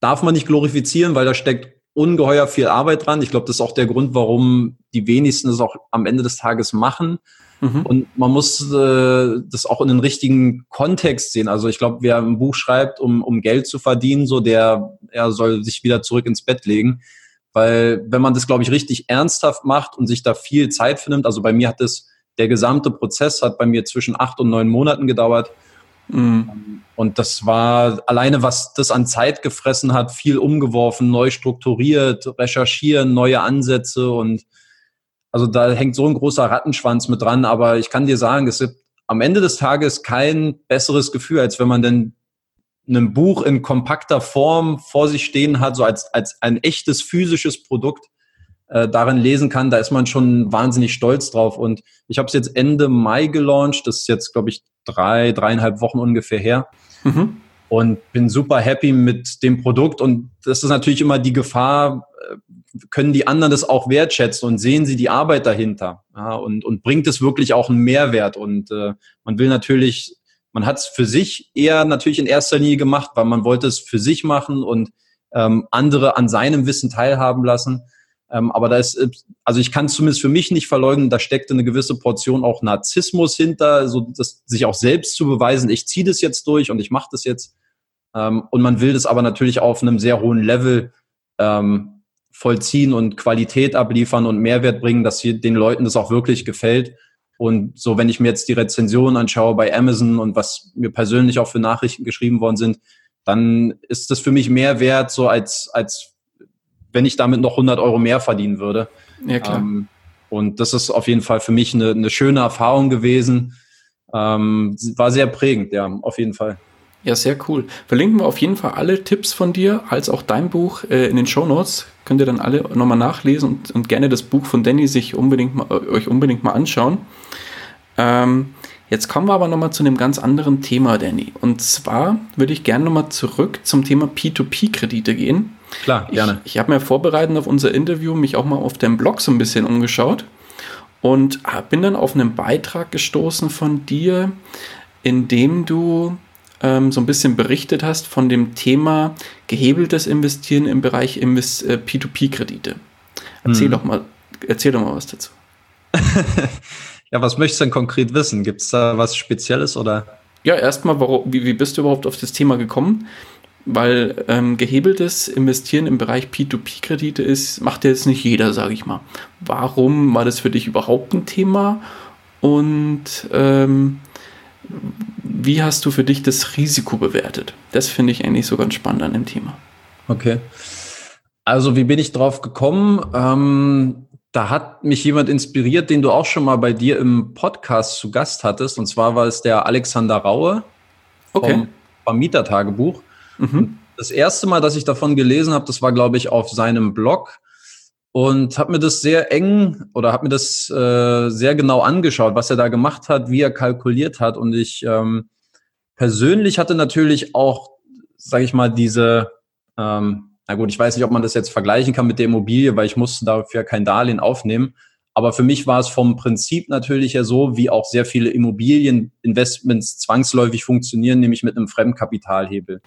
darf man nicht glorifizieren, weil da steckt ungeheuer viel Arbeit dran. Ich glaube, das ist auch der Grund, warum die wenigsten es auch am Ende des Tages machen. Mhm. Und man muss äh, das auch in den richtigen Kontext sehen. Also ich glaube, wer ein Buch schreibt, um, um Geld zu verdienen, so der er soll sich wieder zurück ins Bett legen. Weil wenn man das, glaube ich, richtig ernsthaft macht und sich da viel Zeit für nimmt, also bei mir hat das, der gesamte Prozess hat bei mir zwischen acht und neun Monaten gedauert. Mhm. Und das war alleine, was das an Zeit gefressen hat, viel umgeworfen, neu strukturiert, recherchieren, neue Ansätze und also da hängt so ein großer Rattenschwanz mit dran. Aber ich kann dir sagen, es gibt am Ende des Tages kein besseres Gefühl, als wenn man denn ein Buch in kompakter Form vor sich stehen hat, so als, als ein echtes physisches Produkt äh, darin lesen kann, da ist man schon wahnsinnig stolz drauf. Und ich habe es jetzt Ende Mai gelauncht, das ist jetzt, glaube ich, drei, dreieinhalb Wochen ungefähr her. Mhm. Und bin super happy mit dem Produkt. Und das ist natürlich immer die Gefahr, äh, können die anderen das auch wertschätzen und sehen sie die Arbeit dahinter ja, und, und bringt es wirklich auch einen Mehrwert. Und äh, man will natürlich, man hat es für sich eher natürlich in erster Linie gemacht, weil man wollte es für sich machen und ähm, andere an seinem Wissen teilhaben lassen. Ähm, aber da ist, äh, also ich kann zumindest für mich nicht verleugnen, da steckte eine gewisse Portion auch Narzissmus hinter, so das, sich auch selbst zu beweisen, ich ziehe das jetzt durch und ich mache das jetzt. Ähm, und man will das aber natürlich auf einem sehr hohen Level ähm, vollziehen und Qualität abliefern und Mehrwert bringen, dass hier den Leuten das auch wirklich gefällt. Und so, wenn ich mir jetzt die Rezensionen anschaue bei Amazon und was mir persönlich auch für Nachrichten geschrieben worden sind, dann ist das für mich mehr wert, so als, als wenn ich damit noch 100 Euro mehr verdienen würde. Ja, klar. Ähm, und das ist auf jeden Fall für mich eine, eine schöne Erfahrung gewesen. Ähm, war sehr prägend, ja, auf jeden Fall. Ja, sehr cool. Verlinken wir auf jeden Fall alle Tipps von dir, als auch dein Buch äh, in den Show Notes. Könnt ihr dann alle nochmal nachlesen und, und, gerne das Buch von Danny sich unbedingt mal, äh, euch unbedingt mal anschauen. Ähm, jetzt kommen wir aber nochmal zu einem ganz anderen Thema, Danny. Und zwar würde ich gerne nochmal zurück zum Thema P2P-Kredite gehen. Klar, gerne. Ich, ich habe mir vorbereitet auf unser Interview mich auch mal auf deinem Blog so ein bisschen umgeschaut und bin dann auf einen Beitrag gestoßen von dir, in dem du ähm, so ein bisschen berichtet hast von dem Thema gehebeltes Investieren im Bereich Invest äh, P2P-Kredite. Erzähl, hm. doch mal, erzähl doch mal was dazu. ja, was möchtest du denn konkret wissen? Gibt es da was Spezielles oder? Ja, erstmal, wie, wie bist du überhaupt auf das Thema gekommen? Weil ähm, gehebeltes Investieren im Bereich P2P-Kredite ist, macht ja jetzt nicht jeder, sage ich mal. Warum war das für dich überhaupt ein Thema? Und ähm, wie hast du für dich das Risiko bewertet? Das finde ich eigentlich so ganz spannend an dem Thema. Okay. Also wie bin ich drauf gekommen? Ähm, da hat mich jemand inspiriert, den du auch schon mal bei dir im Podcast zu Gast hattest. Und zwar war es der Alexander Raue okay. vom Vermietertagebuch. Mhm. Das erste Mal, dass ich davon gelesen habe, das war, glaube ich, auf seinem Blog und habe mir das sehr eng oder habe mir das äh, sehr genau angeschaut, was er da gemacht hat, wie er kalkuliert hat. Und ich ähm, persönlich hatte natürlich auch, sage ich mal, diese, ähm, na gut, ich weiß nicht, ob man das jetzt vergleichen kann mit der Immobilie, weil ich musste dafür kein Darlehen aufnehmen. Aber für mich war es vom Prinzip natürlich ja so, wie auch sehr viele Immobilieninvestments zwangsläufig funktionieren, nämlich mit einem Fremdkapitalhebel.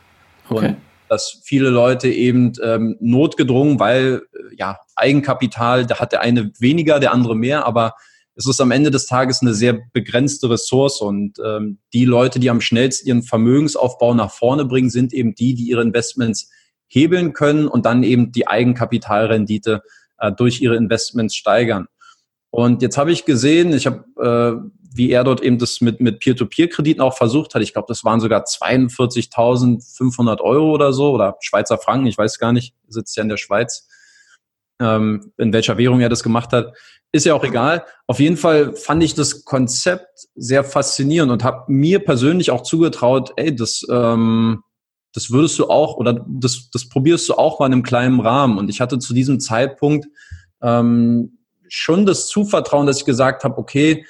Okay. Und dass viele Leute eben ähm, notgedrungen, weil äh, ja Eigenkapital, da hat der eine weniger, der andere mehr, aber es ist am Ende des Tages eine sehr begrenzte Ressource und ähm, die Leute, die am schnellsten ihren Vermögensaufbau nach vorne bringen, sind eben die, die ihre Investments hebeln können und dann eben die Eigenkapitalrendite äh, durch ihre Investments steigern. Und jetzt habe ich gesehen, ich habe, äh, wie er dort eben das mit, mit Peer-to-Peer-Krediten auch versucht hat. Ich glaube, das waren sogar 42.500 Euro oder so oder Schweizer Franken, ich weiß gar nicht, sitzt ja in der Schweiz, ähm, in welcher Währung er das gemacht hat. Ist ja auch egal. Auf jeden Fall fand ich das Konzept sehr faszinierend und habe mir persönlich auch zugetraut, ey, das, ähm, das würdest du auch oder das, das probierst du auch mal in einem kleinen Rahmen. Und ich hatte zu diesem Zeitpunkt ähm, schon das Zuvertrauen, dass ich gesagt habe, okay,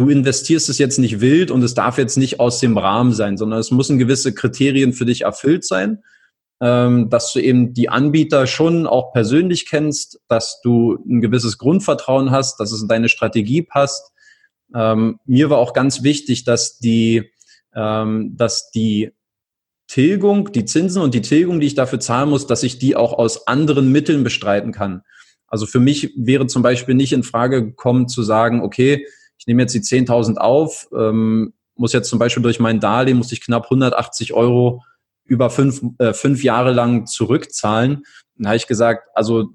du investierst es jetzt nicht wild und es darf jetzt nicht aus dem Rahmen sein, sondern es müssen gewisse Kriterien für dich erfüllt sein, ähm, dass du eben die Anbieter schon auch persönlich kennst, dass du ein gewisses Grundvertrauen hast, dass es in deine Strategie passt. Ähm, mir war auch ganz wichtig, dass die, ähm, dass die Tilgung, die Zinsen und die Tilgung, die ich dafür zahlen muss, dass ich die auch aus anderen Mitteln bestreiten kann. Also für mich wäre zum Beispiel nicht in Frage gekommen zu sagen, okay, ich nehme jetzt die 10.000 auf, ähm, muss jetzt zum Beispiel durch mein Darlehen, muss ich knapp 180 Euro über fünf, äh, fünf Jahre lang zurückzahlen. Dann habe ich gesagt, also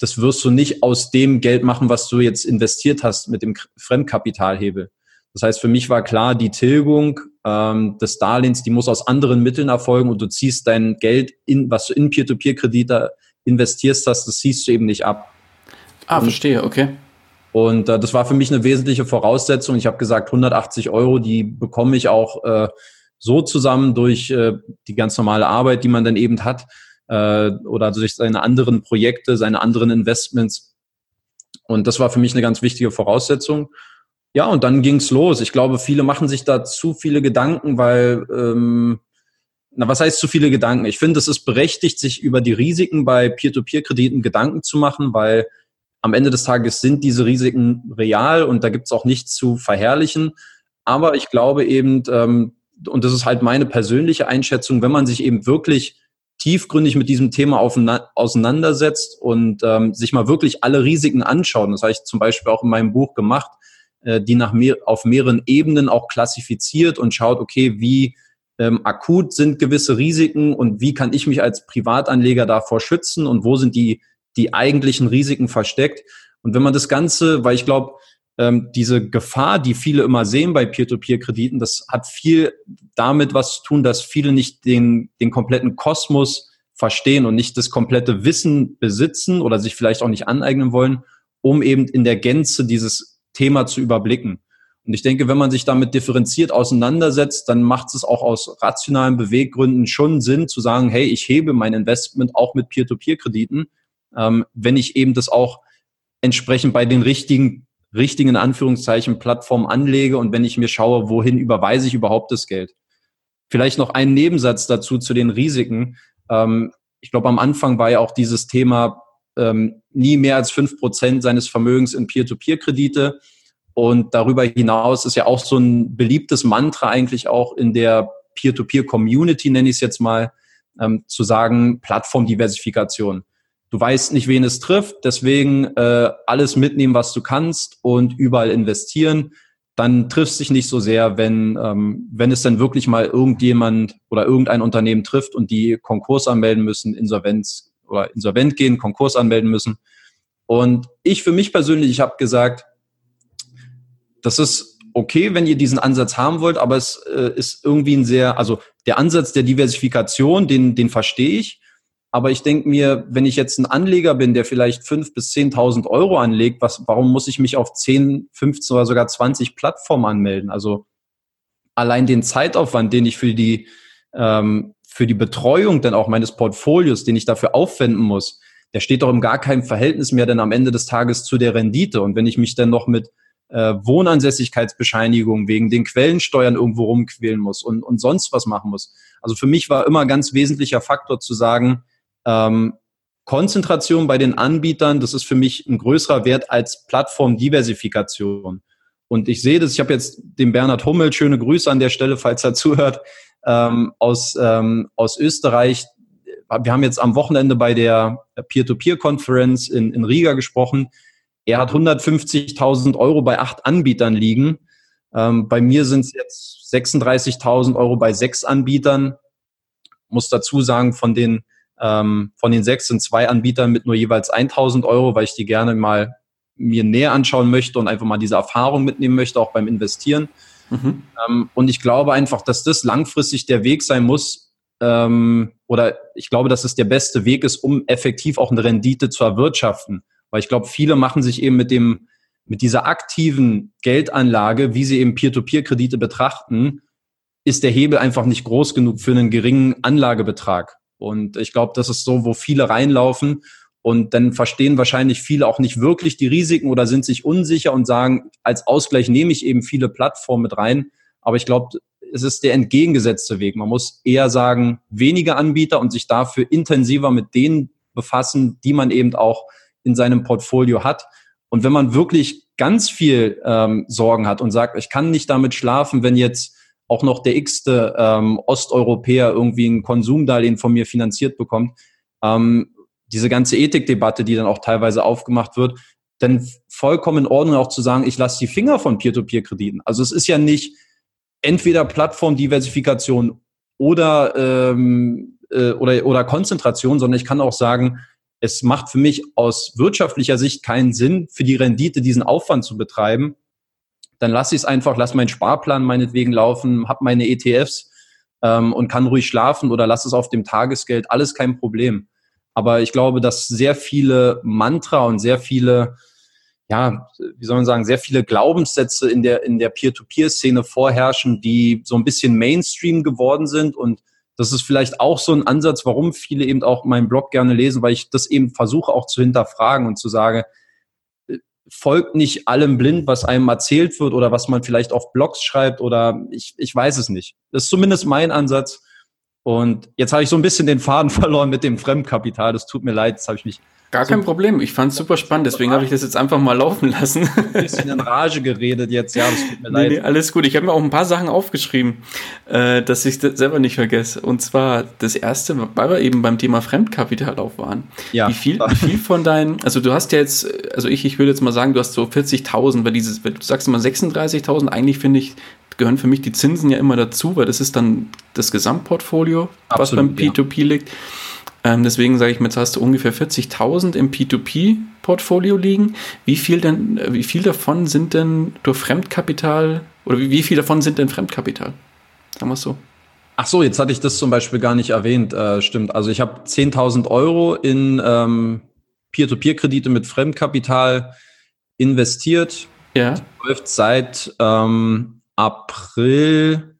das wirst du nicht aus dem Geld machen, was du jetzt investiert hast mit dem Fremdkapitalhebel. Das heißt, für mich war klar, die Tilgung ähm, des Darlehens, die muss aus anderen Mitteln erfolgen und du ziehst dein Geld in, was du in Peer-to-Peer-Kredite investierst hast, das ziehst du eben nicht ab. Ah, verstehe, okay. Und äh, das war für mich eine wesentliche Voraussetzung. Ich habe gesagt, 180 Euro, die bekomme ich auch äh, so zusammen durch äh, die ganz normale Arbeit, die man dann eben hat, äh, oder durch seine anderen Projekte, seine anderen Investments. Und das war für mich eine ganz wichtige Voraussetzung. Ja, und dann ging's los. Ich glaube, viele machen sich da zu viele Gedanken, weil, ähm, na, was heißt zu viele Gedanken? Ich finde, es ist berechtigt, sich über die Risiken bei Peer-to-Peer-Krediten Gedanken zu machen, weil am Ende des Tages sind diese Risiken real und da gibt es auch nichts zu verherrlichen. Aber ich glaube eben, ähm, und das ist halt meine persönliche Einschätzung, wenn man sich eben wirklich tiefgründig mit diesem Thema auseinandersetzt und ähm, sich mal wirklich alle Risiken anschaut, das habe ich zum Beispiel auch in meinem Buch gemacht, äh, die nach mehr, auf mehreren Ebenen auch klassifiziert und schaut, okay, wie ähm, akut sind gewisse Risiken und wie kann ich mich als Privatanleger davor schützen und wo sind die die eigentlichen Risiken versteckt. Und wenn man das Ganze, weil ich glaube, ähm, diese Gefahr, die viele immer sehen bei Peer-to-Peer-Krediten, das hat viel damit was zu tun, dass viele nicht den, den kompletten Kosmos verstehen und nicht das komplette Wissen besitzen oder sich vielleicht auch nicht aneignen wollen, um eben in der Gänze dieses Thema zu überblicken. Und ich denke, wenn man sich damit differenziert auseinandersetzt, dann macht es auch aus rationalen Beweggründen schon Sinn zu sagen, hey, ich hebe mein Investment auch mit Peer-to-Peer-Krediten, ähm, wenn ich eben das auch entsprechend bei den richtigen, richtigen Anführungszeichen Plattformen anlege und wenn ich mir schaue, wohin überweise ich überhaupt das Geld. Vielleicht noch ein Nebensatz dazu zu den Risiken. Ähm, ich glaube, am Anfang war ja auch dieses Thema ähm, nie mehr als fünf Prozent seines Vermögens in Peer-to-Peer-Kredite. Und darüber hinaus ist ja auch so ein beliebtes Mantra eigentlich auch in der Peer-to-Peer-Community, nenne ich es jetzt mal, ähm, zu sagen, Plattformdiversifikation. Du weißt nicht, wen es trifft, deswegen äh, alles mitnehmen, was du kannst und überall investieren. Dann triffst dich nicht so sehr, wenn, ähm, wenn es dann wirklich mal irgendjemand oder irgendein Unternehmen trifft und die Konkurs anmelden müssen, Insolvenz oder insolvent gehen, Konkurs anmelden müssen. Und ich für mich persönlich, ich habe gesagt, das ist okay, wenn ihr diesen Ansatz haben wollt, aber es äh, ist irgendwie ein sehr, also der Ansatz der Diversifikation, den, den verstehe ich. Aber ich denke mir, wenn ich jetzt ein Anleger bin, der vielleicht fünf bis zehntausend Euro anlegt, was, warum muss ich mich auf zehn, 15 oder sogar 20 Plattformen anmelden? Also allein den Zeitaufwand, den ich für die, ähm, für die Betreuung dann auch meines Portfolios, den ich dafür aufwenden muss, der steht doch im gar keinem Verhältnis mehr dann am Ende des Tages zu der Rendite. Und wenn ich mich dann noch mit äh, Wohnansässigkeitsbescheinigung wegen den Quellensteuern irgendwo rumquälen muss und, und sonst was machen muss. Also für mich war immer ganz wesentlicher Faktor zu sagen, ähm, Konzentration bei den Anbietern, das ist für mich ein größerer Wert als Plattformdiversifikation. Und ich sehe das, ich habe jetzt den Bernhard Hummel, schöne Grüße an der Stelle, falls er zuhört, ähm, aus, ähm, aus Österreich. Wir haben jetzt am Wochenende bei der Peer-to-Peer-Konferenz in, in Riga gesprochen. Er hat 150.000 Euro bei acht Anbietern liegen. Ähm, bei mir sind es jetzt 36.000 Euro bei sechs Anbietern. Muss dazu sagen, von den, ähm, von den sechs sind zwei Anbietern mit nur jeweils 1.000 Euro, weil ich die gerne mal mir näher anschauen möchte und einfach mal diese Erfahrung mitnehmen möchte, auch beim Investieren. Mhm. Ähm, und ich glaube einfach, dass das langfristig der Weg sein muss, ähm, oder ich glaube, dass es der beste Weg ist, um effektiv auch eine Rendite zu erwirtschaften. Weil ich glaube, viele machen sich eben mit dem, mit dieser aktiven Geldanlage, wie sie eben Peer-to-Peer-Kredite betrachten, ist der Hebel einfach nicht groß genug für einen geringen Anlagebetrag. Und ich glaube, das ist so, wo viele reinlaufen und dann verstehen wahrscheinlich viele auch nicht wirklich die Risiken oder sind sich unsicher und sagen, als Ausgleich nehme ich eben viele Plattformen mit rein. Aber ich glaube, es ist der entgegengesetzte Weg. Man muss eher sagen, weniger Anbieter und sich dafür intensiver mit denen befassen, die man eben auch in seinem Portfolio hat. Und wenn man wirklich ganz viel ähm, Sorgen hat und sagt, ich kann nicht damit schlafen, wenn jetzt auch noch der x-te ähm, Osteuropäer irgendwie ein Konsumdarlehen von mir finanziert bekommt, ähm, diese ganze Ethikdebatte, die dann auch teilweise aufgemacht wird, dann vollkommen in Ordnung auch zu sagen, ich lasse die Finger von Peer-to-Peer-Krediten. Also es ist ja nicht entweder Plattformdiversifikation oder, ähm, äh, oder, oder Konzentration, sondern ich kann auch sagen, es macht für mich aus wirtschaftlicher Sicht keinen Sinn, für die Rendite diesen Aufwand zu betreiben. Dann lasse ich es einfach, lasse meinen Sparplan meinetwegen laufen, habe meine ETFs ähm, und kann ruhig schlafen oder lasse es auf dem Tagesgeld, alles kein Problem. Aber ich glaube, dass sehr viele Mantra und sehr viele, ja, wie soll man sagen, sehr viele Glaubenssätze in der, in der Peer-to-Peer-Szene vorherrschen, die so ein bisschen Mainstream geworden sind und das ist vielleicht auch so ein Ansatz, warum viele eben auch meinen Blog gerne lesen, weil ich das eben versuche auch zu hinterfragen und zu sagen, folgt nicht allem blind, was einem erzählt wird oder was man vielleicht auf Blogs schreibt oder ich, ich weiß es nicht. Das ist zumindest mein Ansatz. Und jetzt habe ich so ein bisschen den Faden verloren mit dem Fremdkapital. Das tut mir leid, jetzt habe ich mich Gar kein Problem. Ich fand es super spannend, deswegen habe ich das jetzt einfach mal laufen lassen. Ein bisschen in Rage geredet jetzt, ja, das tut mir leid. Nee, alles gut. Ich habe mir auch ein paar Sachen aufgeschrieben, äh, dass ich das selber nicht vergesse. Und zwar das erste, weil wir eben beim Thema Fremdkapitalauf waren. Ja. Wie viel, wie viel von deinen, also du hast ja jetzt, also ich, ich würde jetzt mal sagen, du hast so 40.000, weil dieses, du sagst immer 36.000, eigentlich finde ich, gehören für mich die Zinsen ja immer dazu, weil das ist dann das Gesamtportfolio, Absolut, was beim P2P ja. liegt. Ähm, deswegen sage ich mir, jetzt hast du ungefähr 40.000 im P2P-Portfolio liegen. Wie viel, denn, äh, wie viel davon sind denn durch Fremdkapital oder wie, wie viel davon sind denn Fremdkapital? Sagen wir es so. Ach so, jetzt hatte ich das zum Beispiel gar nicht erwähnt. Äh, stimmt. Also ich habe 10.000 Euro in ähm, Peer-to-Peer-Kredite mit Fremdkapital investiert. Ja. Das läuft seit ähm, April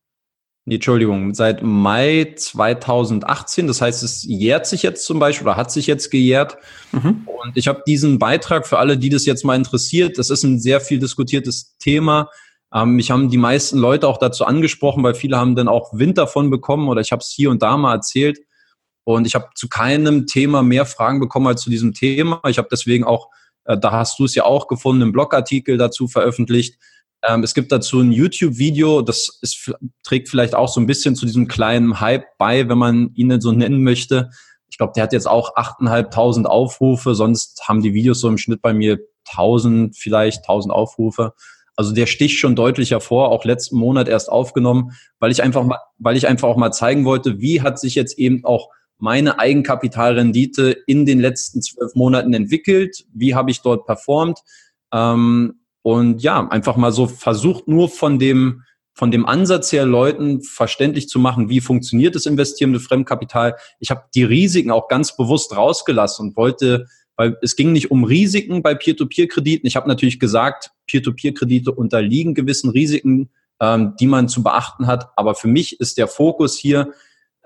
nee, Entschuldigung, seit Mai 2018. Das heißt, es jährt sich jetzt zum Beispiel oder hat sich jetzt gejährt. Mhm. Und ich habe diesen Beitrag für alle, die das jetzt mal interessiert. Das ist ein sehr viel diskutiertes Thema. Ähm, mich haben die meisten Leute auch dazu angesprochen, weil viele haben dann auch Wind davon bekommen oder ich habe es hier und da mal erzählt. Und ich habe zu keinem Thema mehr Fragen bekommen als zu diesem Thema. Ich habe deswegen auch, äh, da hast du es ja auch gefunden, einen Blogartikel dazu veröffentlicht ähm, es gibt dazu ein YouTube-Video, das ist, trägt vielleicht auch so ein bisschen zu diesem kleinen Hype bei, wenn man ihn so nennen möchte. Ich glaube, der hat jetzt auch 8.500 Aufrufe, sonst haben die Videos so im Schnitt bei mir 1000, vielleicht 1000 Aufrufe. Also der sticht schon deutlich hervor, auch letzten Monat erst aufgenommen, weil ich einfach mal, weil ich einfach auch mal zeigen wollte, wie hat sich jetzt eben auch meine Eigenkapitalrendite in den letzten zwölf Monaten entwickelt, wie habe ich dort performt. Ähm, und ja, einfach mal so versucht nur von dem von dem Ansatz her Leuten verständlich zu machen, wie funktioniert das Investieren mit Fremdkapital. Ich habe die Risiken auch ganz bewusst rausgelassen und wollte, weil es ging nicht um Risiken bei Peer-to-Peer-Krediten. Ich habe natürlich gesagt, Peer-to-Peer-Kredite unterliegen gewissen Risiken, ähm, die man zu beachten hat. Aber für mich ist der Fokus hier,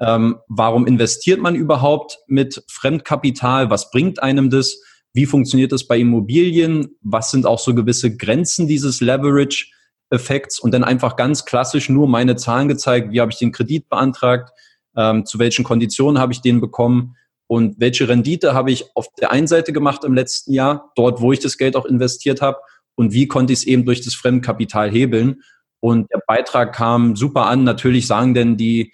ähm, warum investiert man überhaupt mit Fremdkapital? Was bringt einem das? Wie funktioniert das bei Immobilien? Was sind auch so gewisse Grenzen dieses Leverage? Effekts und dann einfach ganz klassisch nur meine Zahlen gezeigt, wie habe ich den Kredit beantragt, ähm, zu welchen Konditionen habe ich den bekommen und welche Rendite habe ich auf der einen Seite gemacht im letzten Jahr, dort wo ich das Geld auch investiert habe und wie konnte ich es eben durch das Fremdkapital hebeln. Und der Beitrag kam super an. Natürlich sagen denn die,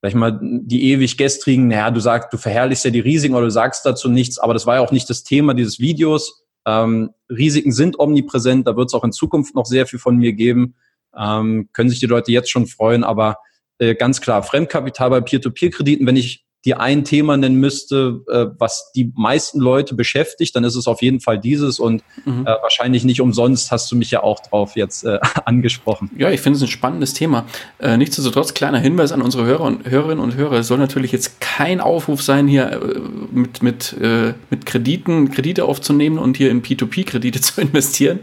sag ich mal, die ewig gestrigen, naja, du sagst, du verherrlichst ja die Risiken oder du sagst dazu nichts, aber das war ja auch nicht das Thema dieses Videos. Ähm, Risiken sind omnipräsent, da wird es auch in Zukunft noch sehr viel von mir geben. Ähm, können sich die Leute jetzt schon freuen, aber äh, ganz klar, Fremdkapital bei Peer-to-Peer-Krediten, wenn ich dir ein Thema nennen müsste, äh, was die meisten Leute beschäftigt, dann ist es auf jeden Fall dieses und mhm. äh, wahrscheinlich nicht umsonst hast du mich ja auch drauf jetzt äh, angesprochen. Ja, ich finde es ein spannendes Thema. Äh, nichtsdestotrotz, kleiner Hinweis an unsere Hörer und Hörerinnen und Hörer, es soll natürlich jetzt kein Aufruf sein, hier äh, mit, mit, äh, mit Krediten, Kredite aufzunehmen und hier in P2P-Kredite zu investieren.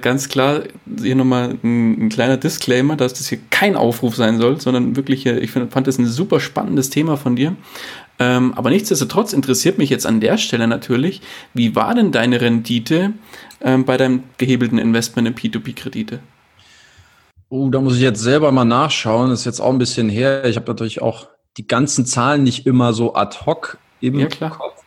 Ganz klar, hier nochmal ein, ein kleiner Disclaimer, dass das hier kein Aufruf sein soll, sondern wirklich, ich find, fand das ein super spannendes Thema von dir. Ähm, aber nichtsdestotrotz interessiert mich jetzt an der Stelle natürlich, wie war denn deine Rendite ähm, bei deinem gehebelten Investment in P2P-Kredite? Oh, da muss ich jetzt selber mal nachschauen. Das ist jetzt auch ein bisschen her. Ich habe natürlich auch die ganzen Zahlen nicht immer so ad hoc im ja, klar. Kopf.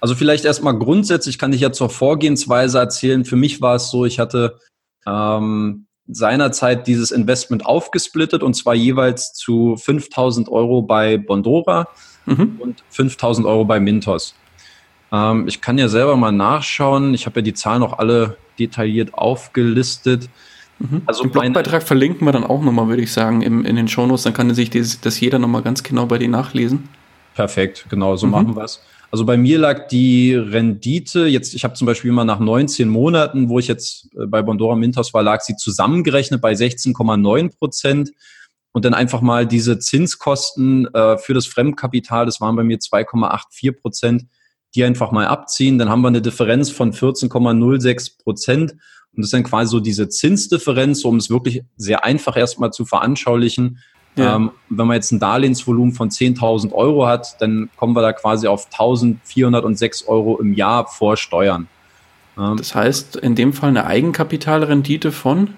Also vielleicht erstmal grundsätzlich kann ich ja zur Vorgehensweise erzählen. Für mich war es so, ich hatte ähm, seinerzeit dieses Investment aufgesplittet und zwar jeweils zu 5000 Euro bei Bondora mhm. und 5000 Euro bei Mintos. Ähm, ich kann ja selber mal nachschauen. Ich habe ja die Zahlen noch alle detailliert aufgelistet. Mhm. Also Den Blogbeitrag verlinken wir dann auch nochmal, würde ich sagen, im, in den Shownotes. Dann kann sich das, das jeder nochmal ganz genau bei dir nachlesen. Perfekt, genau, so mhm. machen wir es. Also bei mir lag die Rendite, jetzt, ich habe zum Beispiel mal nach 19 Monaten, wo ich jetzt äh, bei Bondora Mintos war, lag sie zusammengerechnet bei 16,9 Prozent. Und dann einfach mal diese Zinskosten äh, für das Fremdkapital, das waren bei mir 2,84 Prozent, die einfach mal abziehen. Dann haben wir eine Differenz von 14,06 Prozent. Und das ist dann quasi so diese Zinsdifferenz, um es wirklich sehr einfach erstmal zu veranschaulichen. Ja. Ähm, wenn man jetzt ein Darlehensvolumen von 10.000 Euro hat, dann kommen wir da quasi auf 1.406 Euro im Jahr vor Steuern. Ähm, das heißt, in dem Fall eine Eigenkapitalrendite von?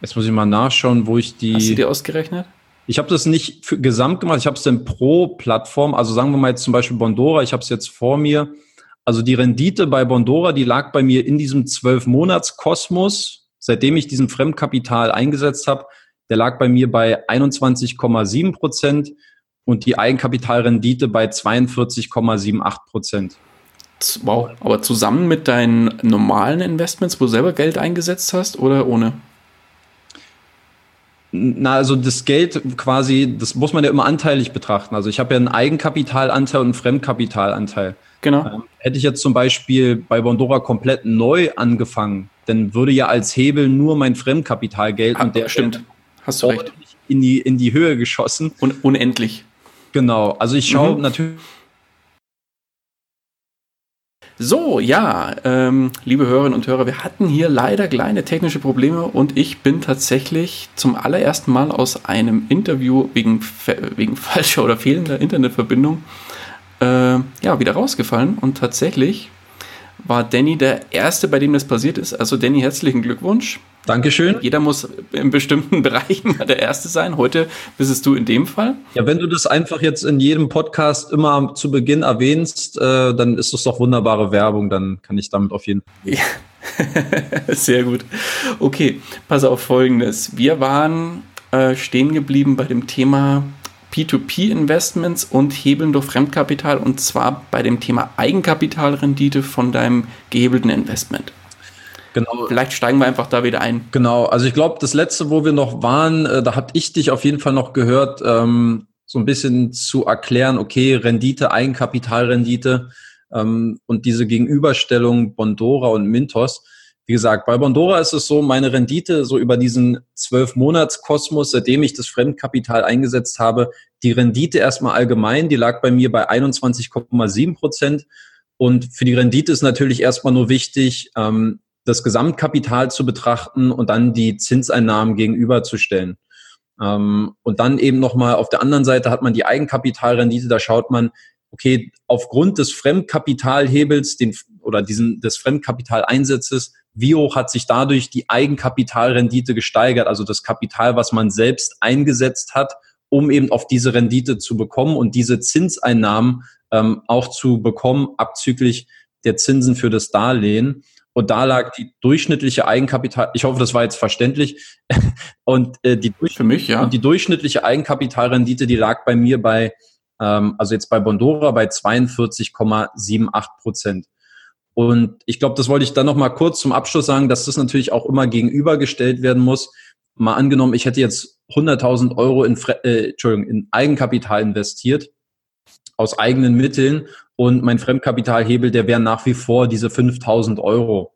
Jetzt muss ich mal nachschauen, wo ich die. Hast du die ausgerechnet? Ich habe das nicht für gesamt gemacht, ich habe es dann pro Plattform, also sagen wir mal jetzt zum Beispiel Bondora, ich habe es jetzt vor mir. Also die Rendite bei Bondora, die lag bei mir in diesem zwölf Monats Kosmos, seitdem ich diesen Fremdkapital eingesetzt habe, der lag bei mir bei 21,7 Prozent und die Eigenkapitalrendite bei 42,78 Prozent. Wow, aber zusammen mit deinen normalen Investments, wo du selber Geld eingesetzt hast oder ohne? Na, also das Geld quasi, das muss man ja immer anteilig betrachten. Also ich habe ja einen Eigenkapitalanteil und einen Fremdkapitalanteil. Genau. Ähm, hätte ich jetzt zum Beispiel bei Bondora komplett neu angefangen, dann würde ja als Hebel nur mein Fremdkapital gelten. Ah, und der stimmt. Hast du recht. In die, in die Höhe geschossen. Und unendlich. Genau. Also ich schaue mhm. natürlich. So, ja, ähm, liebe Hörerinnen und Hörer, wir hatten hier leider kleine technische Probleme und ich bin tatsächlich zum allerersten Mal aus einem Interview wegen, wegen falscher oder fehlender Internetverbindung äh, ja, wieder rausgefallen und tatsächlich war Danny der Erste, bei dem das passiert ist. Also Danny, herzlichen Glückwunsch. Dankeschön. Jeder muss in bestimmten Bereichen der Erste sein. Heute bist es du in dem Fall. Ja, wenn du das einfach jetzt in jedem Podcast immer zu Beginn erwähnst, äh, dann ist das doch wunderbare Werbung. Dann kann ich damit auf jeden Fall. Ja. Sehr gut. Okay, pass auf Folgendes. Wir waren äh, stehen geblieben bei dem Thema P2P-Investments und Hebeln durch Fremdkapital und zwar bei dem Thema Eigenkapitalrendite von deinem gehebelten Investment. Genau. Vielleicht steigen wir einfach da wieder ein. Genau, also ich glaube, das letzte, wo wir noch waren, äh, da habe ich dich auf jeden Fall noch gehört, ähm, so ein bisschen zu erklären, okay, Rendite, Eigenkapitalrendite ähm, und diese Gegenüberstellung Bondora und Mintos. Wie gesagt, bei Bondora ist es so, meine Rendite so über diesen zwölf Monats-Kosmos, seitdem ich das Fremdkapital eingesetzt habe, die Rendite erstmal allgemein, die lag bei mir bei 21,7 Prozent. Und für die Rendite ist natürlich erstmal nur wichtig, ähm, das Gesamtkapital zu betrachten und dann die Zinseinnahmen gegenüberzustellen. Ähm, und dann eben nochmal auf der anderen Seite hat man die Eigenkapitalrendite, da schaut man, okay, aufgrund des Fremdkapitalhebels den, oder diesen, des Fremdkapitaleinsatzes, wie hoch hat sich dadurch die Eigenkapitalrendite gesteigert, also das Kapital, was man selbst eingesetzt hat, um eben auf diese Rendite zu bekommen und diese Zinseinnahmen ähm, auch zu bekommen, abzüglich der Zinsen für das Darlehen. Und da lag die durchschnittliche Eigenkapital, ich hoffe, das war jetzt verständlich, und äh, die, Für mich, ja. und die durchschnittliche Eigenkapitalrendite, die lag bei mir bei, ähm, also jetzt bei Bondora bei 42,78 Prozent. Und ich glaube, das wollte ich dann noch mal kurz zum Abschluss sagen, dass das natürlich auch immer gegenübergestellt werden muss. Mal angenommen, ich hätte jetzt 100.000 Euro in, äh, Entschuldigung, in Eigenkapital investiert aus eigenen Mitteln und mein Fremdkapitalhebel, der wäre nach wie vor diese 5000 Euro.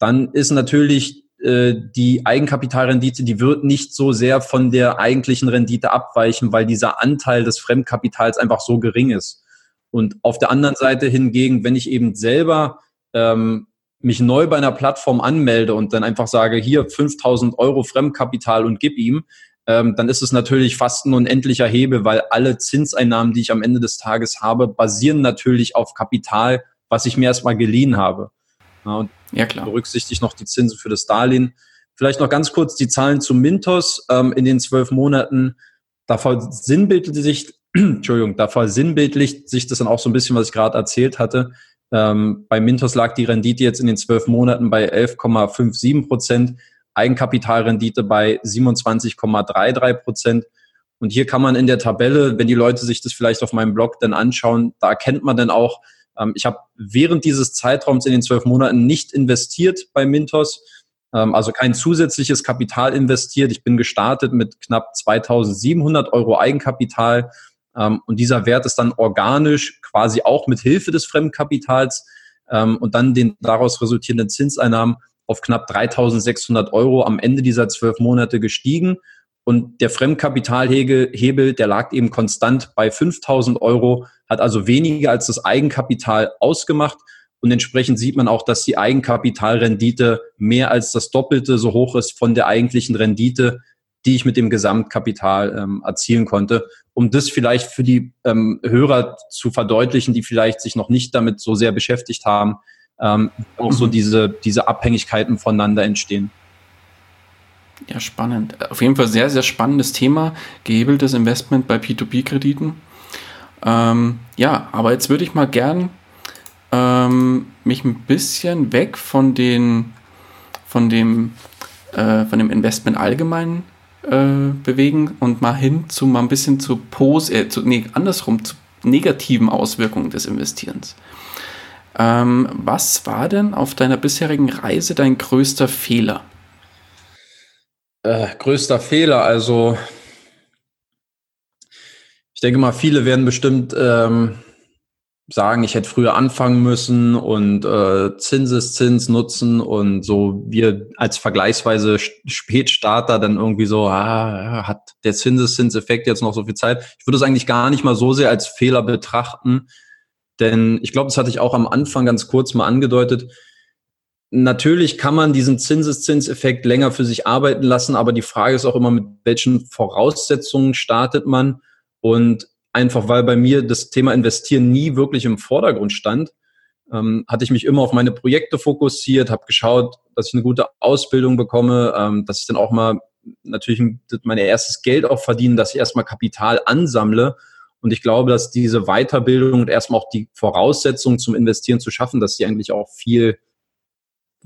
Dann ist natürlich äh, die Eigenkapitalrendite, die wird nicht so sehr von der eigentlichen Rendite abweichen, weil dieser Anteil des Fremdkapitals einfach so gering ist. Und auf der anderen Seite hingegen, wenn ich eben selber ähm, mich neu bei einer Plattform anmelde und dann einfach sage, hier 5000 Euro Fremdkapital und gib ihm, ähm, dann ist es natürlich fast ein unendlicher Hebel, weil alle Zinseinnahmen, die ich am Ende des Tages habe, basieren natürlich auf Kapital, was ich mir erstmal geliehen habe. Ja, und ja, klar. berücksichtigt noch die Zinsen für das Darlehen. Vielleicht noch ganz kurz die Zahlen zu Mintos ähm, in den zwölf Monaten. Da versinnbildlicht sich, Entschuldigung, da versinnbildlicht sich das dann auch so ein bisschen, was ich gerade erzählt hatte. Ähm, bei Mintos lag die Rendite jetzt in den zwölf Monaten bei 11,57 Prozent. Eigenkapitalrendite bei 27,33 Prozent. Und hier kann man in der Tabelle, wenn die Leute sich das vielleicht auf meinem Blog dann anschauen, da erkennt man dann auch, ähm, ich habe während dieses Zeitraums in den zwölf Monaten nicht investiert bei Mintos, ähm, also kein zusätzliches Kapital investiert. Ich bin gestartet mit knapp 2700 Euro Eigenkapital. Ähm, und dieser Wert ist dann organisch quasi auch mit Hilfe des Fremdkapitals ähm, und dann den daraus resultierenden Zinseinnahmen auf knapp 3600 Euro am Ende dieser zwölf Monate gestiegen. Und der Fremdkapitalhebel, der lag eben konstant bei 5000 Euro, hat also weniger als das Eigenkapital ausgemacht. Und entsprechend sieht man auch, dass die Eigenkapitalrendite mehr als das Doppelte so hoch ist von der eigentlichen Rendite, die ich mit dem Gesamtkapital ähm, erzielen konnte. Um das vielleicht für die ähm, Hörer zu verdeutlichen, die vielleicht sich noch nicht damit so sehr beschäftigt haben, ähm, auch so diese, diese Abhängigkeiten voneinander entstehen. Ja, spannend. Auf jeden Fall sehr, sehr spannendes Thema, gehebeltes Investment bei P2P-Krediten. Ähm, ja, aber jetzt würde ich mal gern ähm, mich ein bisschen weg von den von dem äh, von dem Investment allgemein äh, bewegen und mal hin zu mal ein bisschen zu Pos, äh, zu, nee, andersrum zu negativen Auswirkungen des Investierens. Ähm, was war denn auf deiner bisherigen Reise dein größter Fehler? Äh, größter Fehler, also ich denke mal, viele werden bestimmt ähm, sagen, ich hätte früher anfangen müssen und äh, Zinseszins nutzen und so wir als vergleichsweise Spätstarter dann irgendwie so, ah, hat der Zinseszinseffekt jetzt noch so viel Zeit. Ich würde es eigentlich gar nicht mal so sehr als Fehler betrachten, denn ich glaube, das hatte ich auch am Anfang ganz kurz mal angedeutet. Natürlich kann man diesen Zinseszinseffekt länger für sich arbeiten lassen, aber die Frage ist auch immer, mit welchen Voraussetzungen startet man? Und einfach weil bei mir das Thema Investieren nie wirklich im Vordergrund stand, ähm, hatte ich mich immer auf meine Projekte fokussiert, habe geschaut, dass ich eine gute Ausbildung bekomme, ähm, dass ich dann auch mal natürlich mein erstes Geld auch verdiene, dass ich erstmal Kapital ansammle. Und ich glaube, dass diese Weiterbildung und erstmal auch die Voraussetzungen zum Investieren zu schaffen, dass sie eigentlich auch viel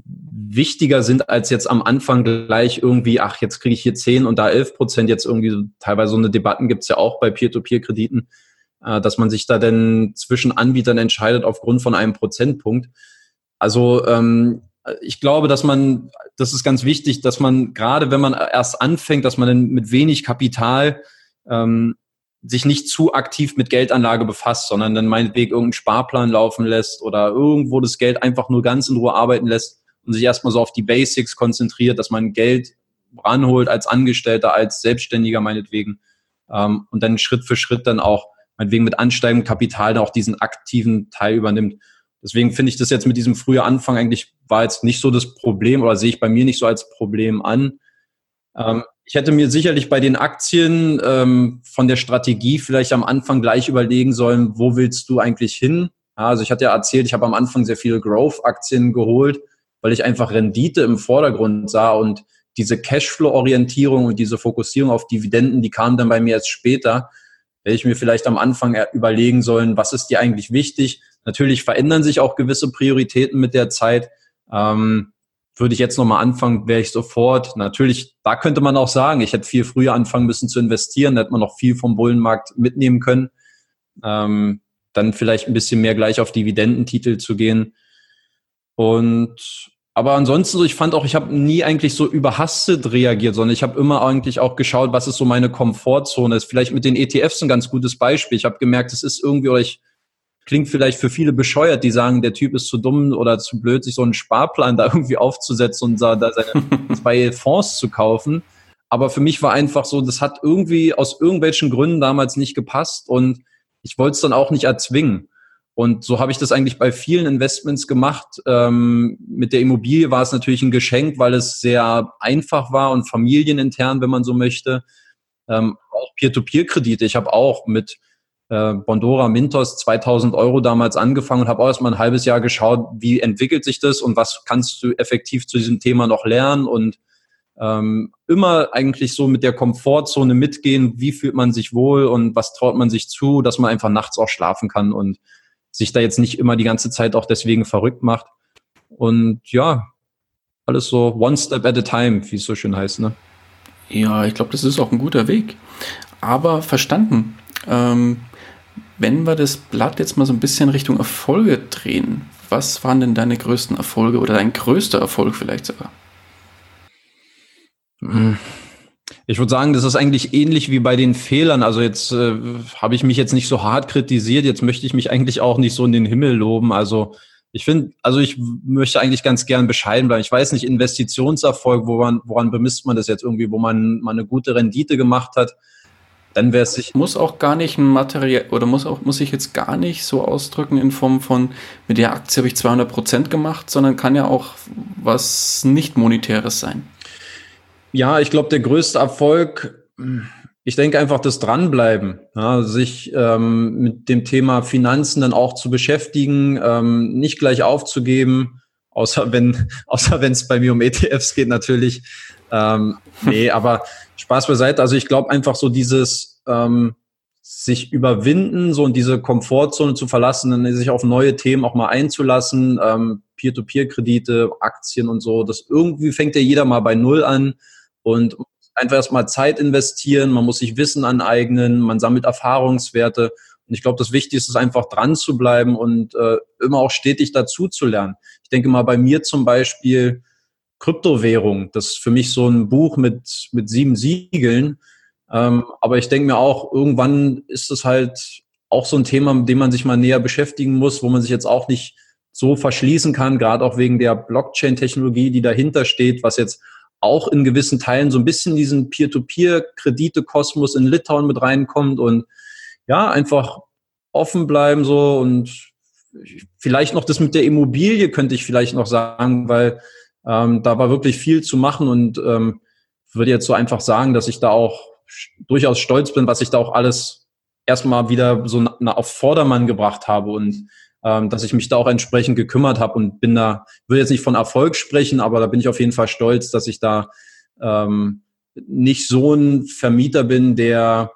wichtiger sind als jetzt am Anfang gleich irgendwie, ach, jetzt kriege ich hier 10 und da 11 Prozent, jetzt irgendwie so, teilweise so eine Debatten gibt es ja auch bei Peer-to-Peer-Krediten, äh, dass man sich da denn zwischen Anbietern entscheidet aufgrund von einem Prozentpunkt. Also ähm, ich glaube, dass man, das ist ganz wichtig, dass man gerade wenn man erst anfängt, dass man dann mit wenig Kapital ähm, sich nicht zu aktiv mit Geldanlage befasst, sondern dann meinetwegen irgendeinen Sparplan laufen lässt oder irgendwo das Geld einfach nur ganz in Ruhe arbeiten lässt und sich erstmal so auf die Basics konzentriert, dass man Geld ranholt als Angestellter, als Selbstständiger meinetwegen ähm, und dann Schritt für Schritt dann auch meinetwegen mit ansteigendem Kapital dann auch diesen aktiven Teil übernimmt. Deswegen finde ich das jetzt mit diesem frühen Anfang eigentlich war jetzt nicht so das Problem oder sehe ich bei mir nicht so als Problem an. Ähm, ich hätte mir sicherlich bei den Aktien ähm, von der Strategie vielleicht am Anfang gleich überlegen sollen, wo willst du eigentlich hin? Ja, also ich hatte ja erzählt, ich habe am Anfang sehr viele Growth-Aktien geholt, weil ich einfach Rendite im Vordergrund sah und diese Cashflow-Orientierung und diese Fokussierung auf Dividenden, die kam dann bei mir erst später. Hätte ich mir vielleicht am Anfang überlegen sollen, was ist dir eigentlich wichtig? Natürlich verändern sich auch gewisse Prioritäten mit der Zeit. Ähm, würde ich jetzt nochmal anfangen, wäre ich sofort. Natürlich, da könnte man auch sagen, ich hätte viel früher anfangen müssen zu investieren, da hätte man noch viel vom Bullenmarkt mitnehmen können. Ähm, dann vielleicht ein bisschen mehr gleich auf Dividendentitel zu gehen. Und aber ansonsten, ich fand auch, ich habe nie eigentlich so überhastet reagiert, sondern ich habe immer eigentlich auch geschaut, was ist so meine Komfortzone ist. Vielleicht mit den ETFs ein ganz gutes Beispiel. Ich habe gemerkt, es ist irgendwie, oder ich klingt vielleicht für viele bescheuert, die sagen, der Typ ist zu dumm oder zu blöd, sich so einen Sparplan da irgendwie aufzusetzen und da seine zwei Fonds zu kaufen. Aber für mich war einfach so, das hat irgendwie aus irgendwelchen Gründen damals nicht gepasst und ich wollte es dann auch nicht erzwingen. Und so habe ich das eigentlich bei vielen Investments gemacht. Ähm, mit der Immobilie war es natürlich ein Geschenk, weil es sehr einfach war und familienintern, wenn man so möchte. Ähm, auch Peer-to-Peer-Kredite. Ich habe auch mit äh, Bondora Mintos 2000 Euro damals angefangen und habe auch erstmal ein halbes Jahr geschaut, wie entwickelt sich das und was kannst du effektiv zu diesem Thema noch lernen und ähm, immer eigentlich so mit der Komfortzone mitgehen, wie fühlt man sich wohl und was traut man sich zu, dass man einfach nachts auch schlafen kann und sich da jetzt nicht immer die ganze Zeit auch deswegen verrückt macht. Und ja, alles so one step at a time, wie es so schön heißt, ne? Ja, ich glaube, das ist auch ein guter Weg. Aber verstanden. Ähm, wenn wir das Blatt jetzt mal so ein bisschen Richtung Erfolge drehen, was waren denn deine größten Erfolge oder dein größter Erfolg vielleicht sogar? Hm. Ich würde sagen, das ist eigentlich ähnlich wie bei den Fehlern. Also jetzt äh, habe ich mich jetzt nicht so hart kritisiert. Jetzt möchte ich mich eigentlich auch nicht so in den Himmel loben. Also ich finde, also ich möchte eigentlich ganz gern bescheiden bleiben. Ich weiß nicht, Investitionserfolg, woran, woran bemisst man das jetzt irgendwie, wo man mal eine gute Rendite gemacht hat dann wäre es sich. Muss auch gar nicht ein Material oder muss auch, muss ich jetzt gar nicht so ausdrücken in Form von, mit der Aktie habe ich 200 Prozent gemacht, sondern kann ja auch was nicht monetäres sein. Ja, ich glaube, der größte Erfolg, ich denke einfach das Dranbleiben, ja, sich ähm, mit dem Thema Finanzen dann auch zu beschäftigen, ähm, nicht gleich aufzugeben, außer wenn, außer wenn es bei mir um ETFs geht natürlich. Ähm, nee, aber Spaß beiseite. Also ich glaube einfach so dieses ähm, sich überwinden, so und diese Komfortzone zu verlassen, dann sich auf neue Themen auch mal einzulassen, ähm, Peer-to-Peer-Kredite, Aktien und so. Das irgendwie fängt ja jeder mal bei Null an und einfach erstmal Zeit investieren, man muss sich Wissen aneignen, man sammelt Erfahrungswerte. Und ich glaube, das Wichtigste ist einfach dran zu bleiben und äh, immer auch stetig dazu zu lernen. Ich denke mal bei mir zum Beispiel, Kryptowährung. Das ist für mich so ein Buch mit, mit sieben Siegeln. Ähm, aber ich denke mir auch, irgendwann ist es halt auch so ein Thema, mit dem man sich mal näher beschäftigen muss, wo man sich jetzt auch nicht so verschließen kann, gerade auch wegen der Blockchain-Technologie, die dahinter steht, was jetzt auch in gewissen Teilen so ein bisschen diesen Peer-to-Peer-Kredite-Kosmos in Litauen mit reinkommt und ja, einfach offen bleiben so und vielleicht noch das mit der Immobilie könnte ich vielleicht noch sagen, weil ähm, da war wirklich viel zu machen und ähm, würde jetzt so einfach sagen, dass ich da auch durchaus stolz bin, was ich da auch alles erstmal wieder so auf Vordermann gebracht habe und ähm, dass ich mich da auch entsprechend gekümmert habe und bin da, will jetzt nicht von Erfolg sprechen, aber da bin ich auf jeden Fall stolz, dass ich da ähm, nicht so ein Vermieter bin, der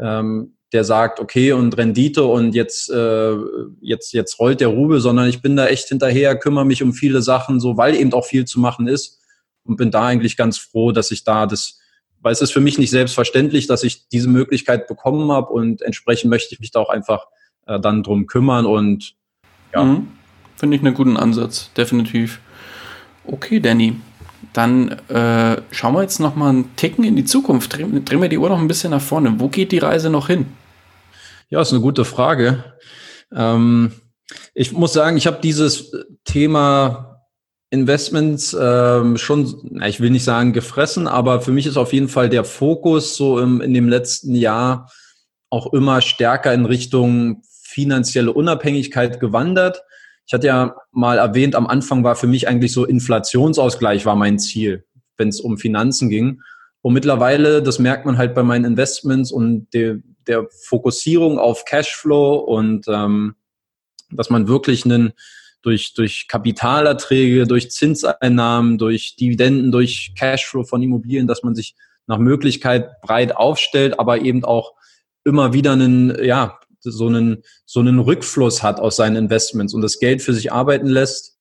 ähm, der sagt, okay, und Rendite und jetzt, äh, jetzt, jetzt rollt der Rubel, sondern ich bin da echt hinterher, kümmere mich um viele Sachen, so weil eben auch viel zu machen ist und bin da eigentlich ganz froh, dass ich da das, weil es ist für mich nicht selbstverständlich, dass ich diese Möglichkeit bekommen habe und entsprechend möchte ich mich da auch einfach äh, dann drum kümmern und ja. Mhm. Finde ich einen guten Ansatz, definitiv. Okay, Danny, dann äh, schauen wir jetzt noch mal einen Ticken in die Zukunft. Drehen, drehen wir die Uhr noch ein bisschen nach vorne. Wo geht die Reise noch hin? Ja, ist eine gute Frage. Ähm, ich muss sagen, ich habe dieses Thema Investments ähm, schon, ich will nicht sagen gefressen, aber für mich ist auf jeden Fall der Fokus so im, in dem letzten Jahr auch immer stärker in Richtung finanzielle Unabhängigkeit gewandert. Ich hatte ja mal erwähnt, am Anfang war für mich eigentlich so Inflationsausgleich war mein Ziel, wenn es um Finanzen ging. Und mittlerweile, das merkt man halt bei meinen Investments und der, der Fokussierung auf Cashflow und ähm, dass man wirklich einen durch, durch Kapitalerträge, durch Zinseinnahmen, durch Dividenden, durch Cashflow von Immobilien, dass man sich nach Möglichkeit breit aufstellt, aber eben auch immer wieder einen, ja, so einen, so einen Rückfluss hat aus seinen Investments und das Geld für sich arbeiten lässt.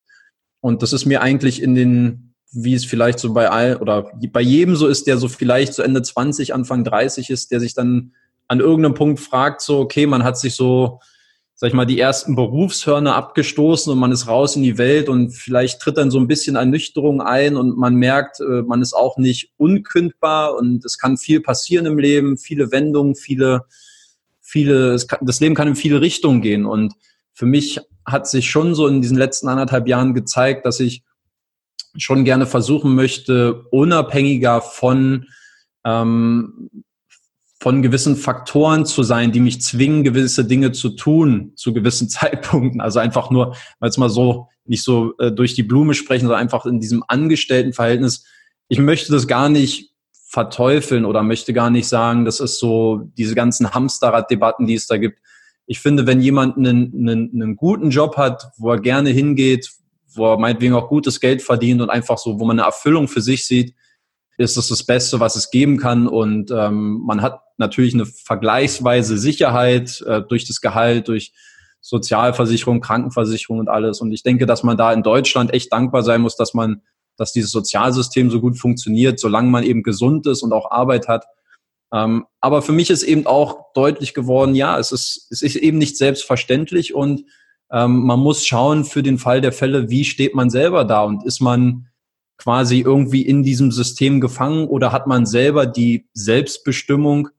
Und das ist mir eigentlich in den, wie es vielleicht so bei all oder bei jedem so ist, der so vielleicht so Ende 20, Anfang 30 ist, der sich dann an irgendeinem Punkt fragt, so, okay, man hat sich so sag ich mal, die ersten Berufshörner abgestoßen und man ist raus in die Welt und vielleicht tritt dann so ein bisschen Ernüchterung ein und man merkt, äh, man ist auch nicht unkündbar und es kann viel passieren im Leben, viele Wendungen, viele, viele, das Leben kann in viele Richtungen gehen und für mich hat sich schon so in diesen letzten anderthalb Jahren gezeigt, dass ich schon gerne versuchen möchte, unabhängiger von ähm, von gewissen Faktoren zu sein, die mich zwingen, gewisse Dinge zu tun zu gewissen Zeitpunkten. Also einfach nur, weil es mal so nicht so äh, durch die Blume sprechen, sondern einfach in diesem Angestelltenverhältnis. Ich möchte das gar nicht verteufeln oder möchte gar nicht sagen, das ist so diese ganzen Hamsterrad-Debatten, die es da gibt. Ich finde, wenn jemand einen, einen, einen guten Job hat, wo er gerne hingeht, wo er meinetwegen auch gutes Geld verdient und einfach so, wo man eine Erfüllung für sich sieht, ist es das Beste, was es geben kann. Und ähm, man hat natürlich eine vergleichsweise Sicherheit äh, durch das Gehalt, durch Sozialversicherung, Krankenversicherung und alles. Und ich denke, dass man da in Deutschland echt dankbar sein muss, dass man, dass dieses Sozialsystem so gut funktioniert, solange man eben gesund ist und auch Arbeit hat. Ähm, aber für mich ist eben auch deutlich geworden, ja, es ist, es ist eben nicht selbstverständlich und ähm, man muss schauen für den Fall der Fälle, wie steht man selber da und ist man quasi irgendwie in diesem System gefangen oder hat man selber die Selbstbestimmung,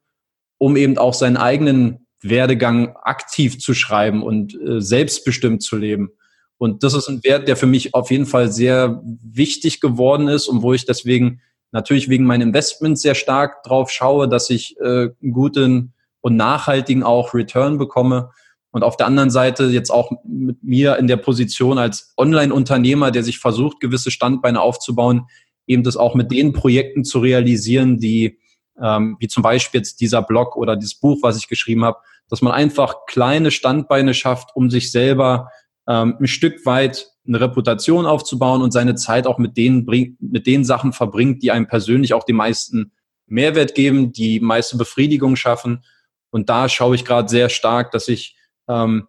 um eben auch seinen eigenen Werdegang aktiv zu schreiben und äh, selbstbestimmt zu leben? Und das ist ein Wert, der für mich auf jeden Fall sehr wichtig geworden ist und wo ich deswegen natürlich wegen meinen Investments sehr stark drauf schaue, dass ich äh, einen guten und nachhaltigen auch Return bekomme. Und auf der anderen Seite jetzt auch mit mir in der Position als Online-Unternehmer, der sich versucht, gewisse Standbeine aufzubauen, eben das auch mit den Projekten zu realisieren, die, ähm, wie zum Beispiel jetzt dieser Blog oder dieses Buch, was ich geschrieben habe, dass man einfach kleine Standbeine schafft, um sich selber ähm, ein Stück weit eine Reputation aufzubauen und seine Zeit auch mit denen, mit den Sachen verbringt, die einem persönlich auch den meisten Mehrwert geben, die meiste Befriedigung schaffen. Und da schaue ich gerade sehr stark, dass ich ähm,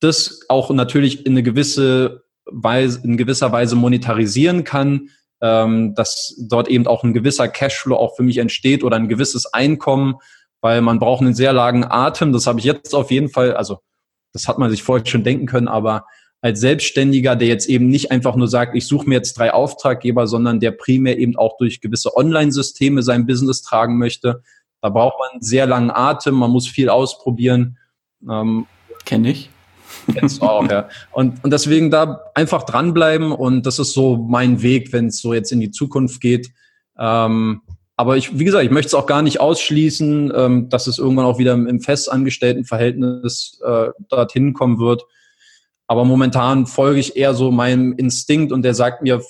das auch natürlich in eine gewisse Weise, in gewisser Weise monetarisieren kann, ähm, dass dort eben auch ein gewisser Cashflow auch für mich entsteht oder ein gewisses Einkommen, weil man braucht einen sehr langen Atem. Das habe ich jetzt auf jeden Fall, also das hat man sich vorher schon denken können, aber als Selbstständiger, der jetzt eben nicht einfach nur sagt, ich suche mir jetzt drei Auftraggeber, sondern der primär eben auch durch gewisse Online-Systeme sein Business tragen möchte, da braucht man einen sehr langen Atem, man muss viel ausprobieren ähm, Kenne ich. Kennst du auch, ja. Und, und deswegen da einfach dranbleiben und das ist so mein Weg, wenn es so jetzt in die Zukunft geht. Ähm, aber ich, wie gesagt, ich möchte es auch gar nicht ausschließen, ähm, dass es irgendwann auch wieder im, im festangestellten Verhältnis äh, dorthin kommen wird. Aber momentan folge ich eher so meinem Instinkt und der sagt mir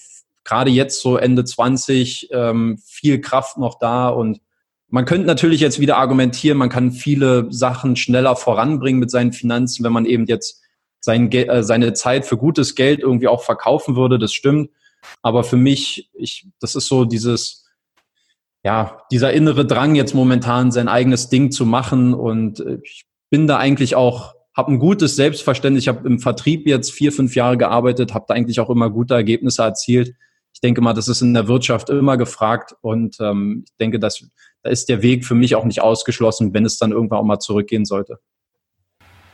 gerade jetzt so Ende 20 ähm, viel Kraft noch da und man könnte natürlich jetzt wieder argumentieren, man kann viele Sachen schneller voranbringen mit seinen Finanzen, wenn man eben jetzt sein, äh, seine Zeit für gutes Geld irgendwie auch verkaufen würde. Das stimmt. Aber für mich, ich, das ist so dieses, ja, dieser innere Drang jetzt momentan sein eigenes Ding zu machen. Und äh, ich bin da eigentlich auch, habe ein gutes Selbstverständnis. Ich habe im Vertrieb jetzt vier, fünf Jahre gearbeitet, habe da eigentlich auch immer gute Ergebnisse erzielt. Ich denke mal, das ist in der Wirtschaft immer gefragt und ähm, ich denke, dass da ist der Weg für mich auch nicht ausgeschlossen, wenn es dann irgendwann auch mal zurückgehen sollte.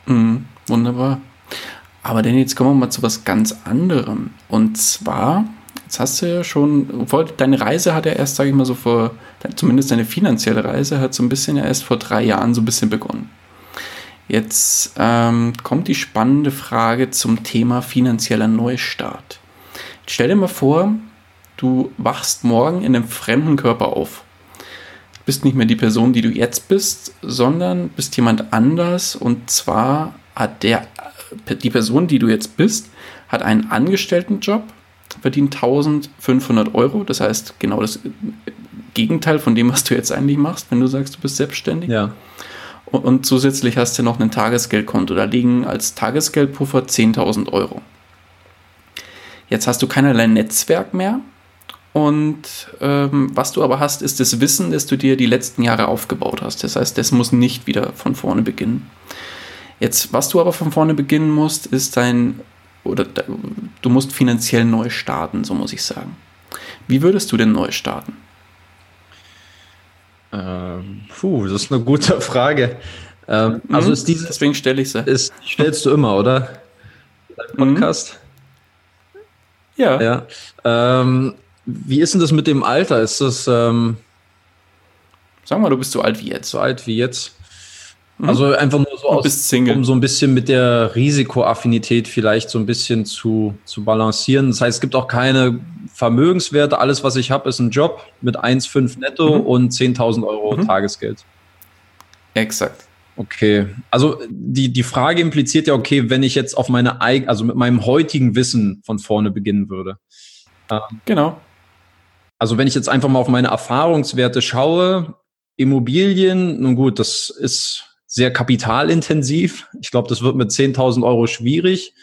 Mhm, wunderbar. Aber denn jetzt kommen wir mal zu was ganz anderem. Und zwar, jetzt hast du ja schon, obwohl deine Reise hat ja erst, sage ich mal so vor, zumindest deine finanzielle Reise hat so ein bisschen ja erst vor drei Jahren so ein bisschen begonnen. Jetzt ähm, kommt die spannende Frage zum Thema finanzieller Neustart. Stell dir mal vor, du wachst morgen in einem fremden Körper auf. Du bist nicht mehr die Person, die du jetzt bist, sondern bist jemand anders. Und zwar hat der, die Person, die du jetzt bist, hat einen Angestelltenjob, verdient 1500 Euro. Das heißt, genau das Gegenteil von dem, was du jetzt eigentlich machst, wenn du sagst, du bist selbstständig. Ja. Und, und zusätzlich hast du noch ein Tagesgeldkonto. Da liegen als Tagesgeldpuffer 10.000 Euro. Jetzt hast du keinerlei Netzwerk mehr. Und ähm, was du aber hast, ist das Wissen, das du dir die letzten Jahre aufgebaut hast. Das heißt, das muss nicht wieder von vorne beginnen. Jetzt, was du aber von vorne beginnen musst, ist dein, oder du musst finanziell neu starten, so muss ich sagen. Wie würdest du denn neu starten? Ähm, puh, das ist eine gute Frage. Ähm, mhm, also ist diese, deswegen stelle ich sie. Ist, stellst du immer, oder? Dein Podcast? Mhm. Ja. ja. Ähm, wie ist denn das mit dem Alter? Ist das. Ähm, Sag mal, du bist so alt wie jetzt. So alt wie jetzt. Mhm. Also einfach nur so aus, um so ein bisschen mit der Risikoaffinität vielleicht so ein bisschen zu, zu balancieren. Das heißt, es gibt auch keine Vermögenswerte. Alles, was ich habe, ist ein Job mit 1,5 netto mhm. und 10.000 Euro mhm. Tagesgeld. Exakt. Okay, also die, die Frage impliziert ja, okay, wenn ich jetzt auf meine eigene, also mit meinem heutigen Wissen von vorne beginnen würde. Ähm, genau. Also wenn ich jetzt einfach mal auf meine Erfahrungswerte schaue, Immobilien, nun gut, das ist sehr kapitalintensiv. Ich glaube, das wird mit 10.000 Euro schwierig.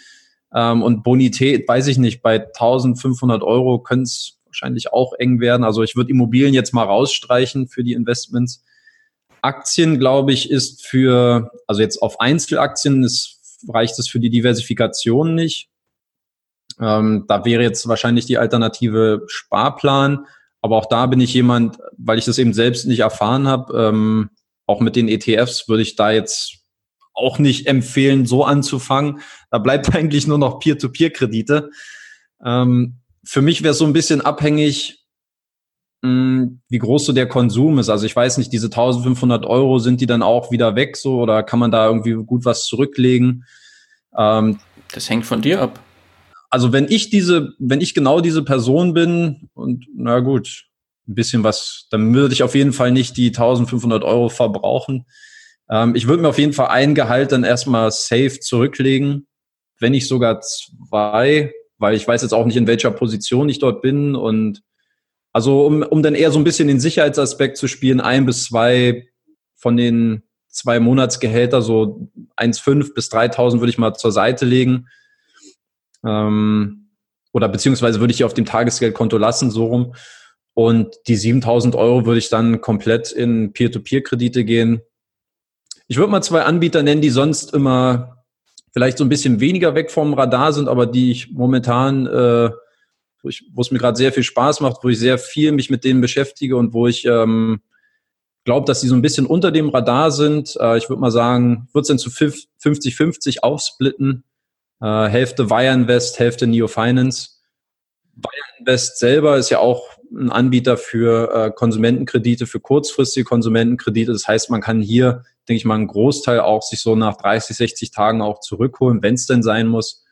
Ähm, und Bonität, weiß ich nicht, bei 1.500 Euro könnte es wahrscheinlich auch eng werden. Also ich würde Immobilien jetzt mal rausstreichen für die Investments. Aktien, glaube ich, ist für, also jetzt auf Einzelaktien ist, reicht es für die Diversifikation nicht. Ähm, da wäre jetzt wahrscheinlich die Alternative Sparplan. Aber auch da bin ich jemand, weil ich das eben selbst nicht erfahren habe, ähm, auch mit den ETFs würde ich da jetzt auch nicht empfehlen, so anzufangen. Da bleibt eigentlich nur noch Peer-to-Peer-Kredite. Ähm, für mich wäre es so ein bisschen abhängig, mh, hm, wie groß so der Konsum ist. Also ich weiß nicht, diese 1500 Euro, sind die dann auch wieder weg so oder kann man da irgendwie gut was zurücklegen? Ähm, das hängt von dir ab. Also wenn ich diese, wenn ich genau diese Person bin und na gut, ein bisschen was, dann würde ich auf jeden Fall nicht die 1500 Euro verbrauchen. Ähm, ich würde mir auf jeden Fall ein Gehalt dann erstmal safe zurücklegen, wenn nicht sogar zwei, weil ich weiß jetzt auch nicht, in welcher Position ich dort bin und also um, um dann eher so ein bisschen den Sicherheitsaspekt zu spielen, ein bis zwei von den zwei Monatsgehälter, so 1,5 bis 3.000 würde ich mal zur Seite legen. Ähm, oder beziehungsweise würde ich auf dem Tagesgeldkonto lassen, so rum. Und die 7000 Euro würde ich dann komplett in Peer-to-Peer-Kredite gehen. Ich würde mal zwei Anbieter nennen, die sonst immer vielleicht so ein bisschen weniger weg vom Radar sind, aber die ich momentan, äh, wo, ich, wo es mir gerade sehr viel Spaß macht, wo ich sehr viel mich mit denen beschäftige und wo ich ähm, glaube, dass die so ein bisschen unter dem Radar sind. Äh, ich würde mal sagen, würde es dann zu 50-50 aufsplitten. Äh, Hälfte Wire Invest, Hälfte Neo Finance. Wire Invest selber ist ja auch ein Anbieter für äh, Konsumentenkredite, für kurzfristige Konsumentenkredite. Das heißt, man kann hier, denke ich mal, einen Großteil auch sich so nach 30, 60 Tagen auch zurückholen, wenn es denn sein muss.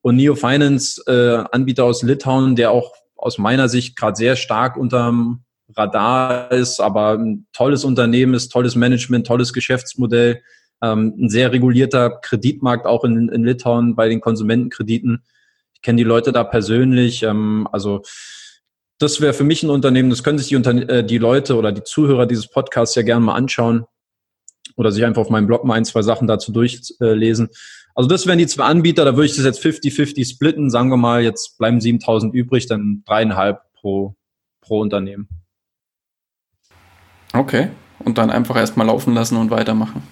Und Neo Finance, äh, Anbieter aus Litauen, der auch aus meiner Sicht gerade sehr stark unterm Radar ist, aber ein tolles Unternehmen ist, tolles Management, tolles Geschäftsmodell, ähm, ein sehr regulierter Kreditmarkt auch in, in Litauen bei den Konsumentenkrediten. Ich kenne die Leute da persönlich, ähm, also das wäre für mich ein Unternehmen, das können sich die, Unter äh, die Leute oder die Zuhörer dieses Podcasts ja gerne mal anschauen oder sich einfach auf meinem Blog mal ein, zwei Sachen dazu durchlesen. Also das wären die zwei Anbieter, da würde ich das jetzt 50-50 splitten, sagen wir mal, jetzt bleiben 7000 übrig, dann dreieinhalb pro, pro Unternehmen. Okay, und dann einfach erstmal laufen lassen und weitermachen.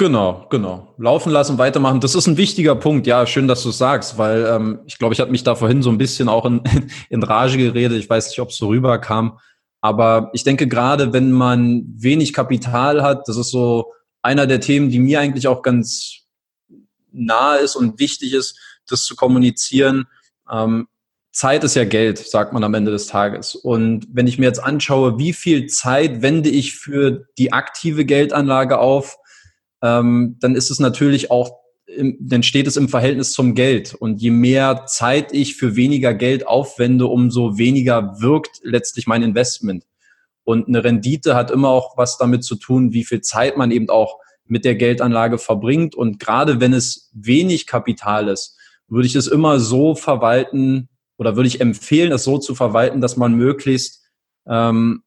Genau, genau. Laufen lassen, weitermachen. Das ist ein wichtiger Punkt. Ja, schön, dass du es sagst, weil ähm, ich glaube, ich hatte mich da vorhin so ein bisschen auch in, in Rage geredet. Ich weiß nicht, ob es so rüberkam. Aber ich denke, gerade wenn man wenig Kapital hat, das ist so einer der Themen, die mir eigentlich auch ganz nahe ist und wichtig ist, das zu kommunizieren. Ähm, Zeit ist ja Geld, sagt man am Ende des Tages. Und wenn ich mir jetzt anschaue, wie viel Zeit wende ich für die aktive Geldanlage auf, ähm, dann ist es natürlich auch dann steht es im Verhältnis zum Geld. Und je mehr Zeit ich für weniger Geld aufwende, umso weniger wirkt letztlich mein Investment. Und eine Rendite hat immer auch was damit zu tun, wie viel Zeit man eben auch mit der Geldanlage verbringt. Und gerade wenn es wenig Kapital ist, würde ich es immer so verwalten oder würde ich empfehlen, es so zu verwalten, dass man möglichst ähm,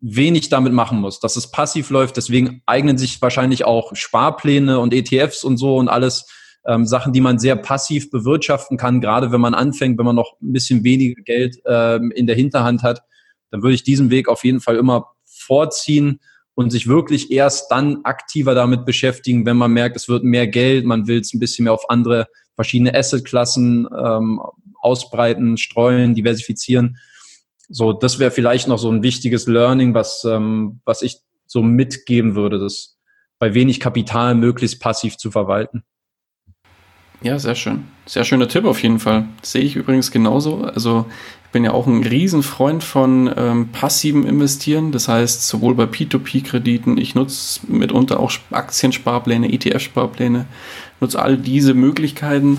wenig damit machen muss, dass es passiv läuft. Deswegen eignen sich wahrscheinlich auch Sparpläne und ETFs und so und alles ähm, Sachen, die man sehr passiv bewirtschaften kann, gerade wenn man anfängt, wenn man noch ein bisschen weniger Geld ähm, in der Hinterhand hat, dann würde ich diesen Weg auf jeden Fall immer vorziehen und sich wirklich erst dann aktiver damit beschäftigen, wenn man merkt, es wird mehr Geld, man will es ein bisschen mehr auf andere verschiedene Assetklassen ähm, ausbreiten, streuen, diversifizieren so, das wäre vielleicht noch so ein wichtiges Learning, was, ähm, was ich so mitgeben würde, das bei wenig Kapital möglichst passiv zu verwalten. Ja, sehr schön. Sehr schöner Tipp auf jeden Fall. Das sehe ich übrigens genauso. Also ich bin ja auch ein Riesenfreund von ähm, passivem Investieren. Das heißt, sowohl bei P2P-Krediten, ich nutze mitunter auch Aktiensparpläne, ETF-Sparpläne, nutze all diese Möglichkeiten,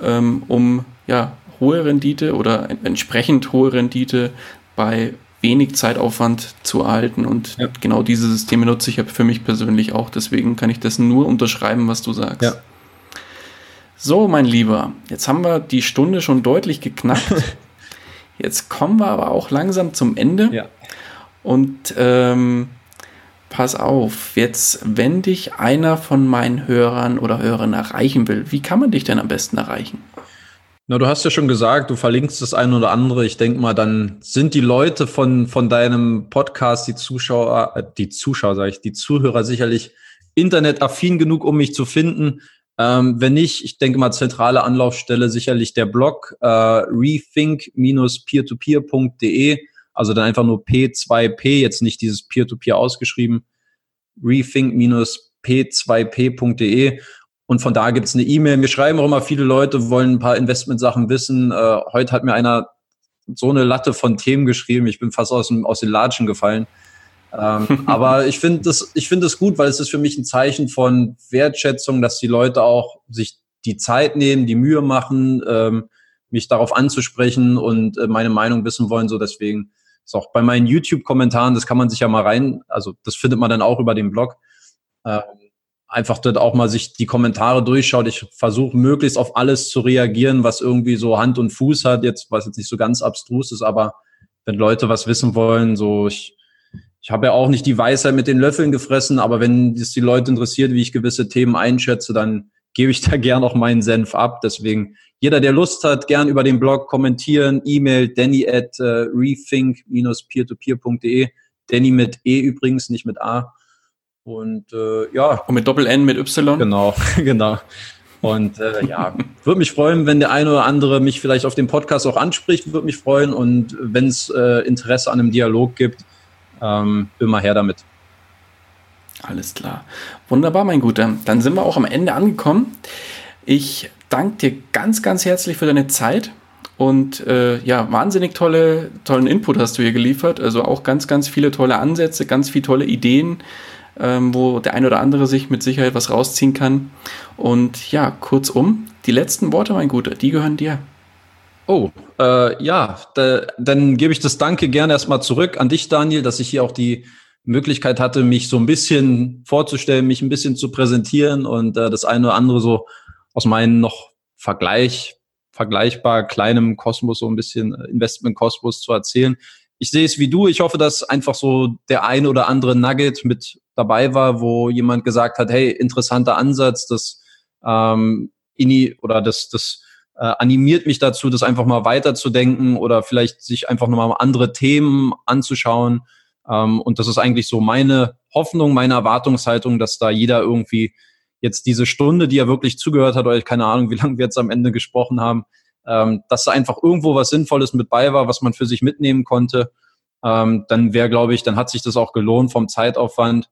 ähm, um ja, hohe Rendite oder entsprechend hohe Rendite bei wenig Zeitaufwand zu erhalten. Und ja. genau diese Systeme nutze ich für mich persönlich auch. Deswegen kann ich das nur unterschreiben, was du sagst. Ja. So, mein Lieber, jetzt haben wir die Stunde schon deutlich geknackt. Jetzt kommen wir aber auch langsam zum Ende. Ja. Und ähm, pass auf, jetzt, wenn dich einer von meinen Hörern oder Hörern erreichen will, wie kann man dich denn am besten erreichen? Na, du hast ja schon gesagt, du verlinkst das eine oder andere. Ich denke mal, dann sind die Leute von, von deinem Podcast, die Zuschauer, äh, die Zuschauer, sage ich, die Zuhörer sicherlich internetaffin genug, um mich zu finden. Ähm, wenn nicht, ich denke mal, zentrale Anlaufstelle sicherlich der Blog äh, rethink-peertopeer.de, also dann einfach nur P2P, jetzt nicht dieses Peer-to-Peer -Peer ausgeschrieben, rethink-p2p.de und von da gibt es eine E-Mail. Wir schreiben auch immer, viele Leute wollen ein paar Investmentsachen wissen. Äh, heute hat mir einer so eine Latte von Themen geschrieben. Ich bin fast aus, dem, aus den Latschen gefallen. Ähm, aber ich finde das, ich finde es gut, weil es ist für mich ein Zeichen von Wertschätzung, dass die Leute auch sich die Zeit nehmen, die Mühe machen, ähm, mich darauf anzusprechen und äh, meine Meinung wissen wollen. So deswegen ist auch bei meinen YouTube-Kommentaren, das kann man sich ja mal rein, also das findet man dann auch über den Blog. Ähm, einfach dort auch mal sich die Kommentare durchschaut. Ich versuche möglichst auf alles zu reagieren, was irgendwie so Hand und Fuß hat, jetzt, was jetzt nicht so ganz abstrus ist, aber wenn Leute was wissen wollen, so ich, ich habe ja auch nicht die Weisheit mit den Löffeln gefressen, aber wenn es die Leute interessiert, wie ich gewisse Themen einschätze, dann gebe ich da gern auch meinen Senf ab. Deswegen jeder, der Lust hat, gern über den Blog kommentieren, E-Mail danny at uh, rethink-peertopeer.de. Danny mit E übrigens, nicht mit A. Und äh, ja. Und mit Doppel-N, mit Y? Genau, genau. Und äh, ja, würde mich freuen, wenn der eine oder andere mich vielleicht auf dem Podcast auch anspricht, würde mich freuen. Und wenn es äh, Interesse an einem Dialog gibt, ähm, immer her damit. Alles klar. Wunderbar, mein Guter. Dann sind wir auch am Ende angekommen. Ich danke dir ganz, ganz herzlich für deine Zeit. Und äh, ja, wahnsinnig tolle, tollen Input hast du hier geliefert. Also auch ganz, ganz viele tolle Ansätze, ganz viele tolle Ideen ähm, wo der ein oder andere sich mit Sicherheit was rausziehen kann. Und ja, kurzum, die letzten Worte, mein Guter, die gehören dir. Oh, äh, ja, da, dann gebe ich das Danke gerne erstmal zurück an dich, Daniel, dass ich hier auch die Möglichkeit hatte, mich so ein bisschen vorzustellen, mich ein bisschen zu präsentieren und äh, das eine oder andere so aus meinem noch Vergleich, vergleichbar kleinem Kosmos, so ein bisschen äh, Investment-Kosmos zu erzählen. Ich sehe es wie du. Ich hoffe, dass einfach so der ein oder andere Nugget mit dabei war, wo jemand gesagt hat, hey, interessanter Ansatz, das ähm, ini oder das, das äh, animiert mich dazu, das einfach mal weiterzudenken oder vielleicht sich einfach nochmal andere Themen anzuschauen. Ähm, und das ist eigentlich so meine Hoffnung, meine Erwartungshaltung, dass da jeder irgendwie jetzt diese Stunde, die er wirklich zugehört hat, oder ich keine Ahnung, wie lange wir jetzt am Ende gesprochen haben, ähm, dass da einfach irgendwo was Sinnvolles mit bei war, was man für sich mitnehmen konnte. Ähm, dann wäre, glaube ich, dann hat sich das auch gelohnt vom Zeitaufwand.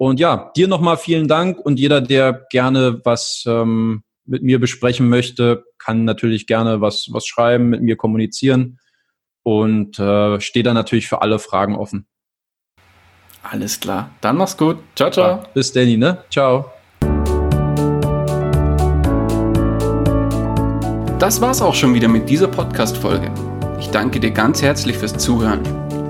Und ja, dir nochmal vielen Dank und jeder, der gerne was ähm, mit mir besprechen möchte, kann natürlich gerne was, was schreiben, mit mir kommunizieren und äh, stehe dann natürlich für alle Fragen offen. Alles klar. Dann mach's gut. Ciao, ciao. Ja, bis Danny, ne? Ciao. Das war's auch schon wieder mit dieser Podcast-Folge. Ich danke dir ganz herzlich fürs Zuhören.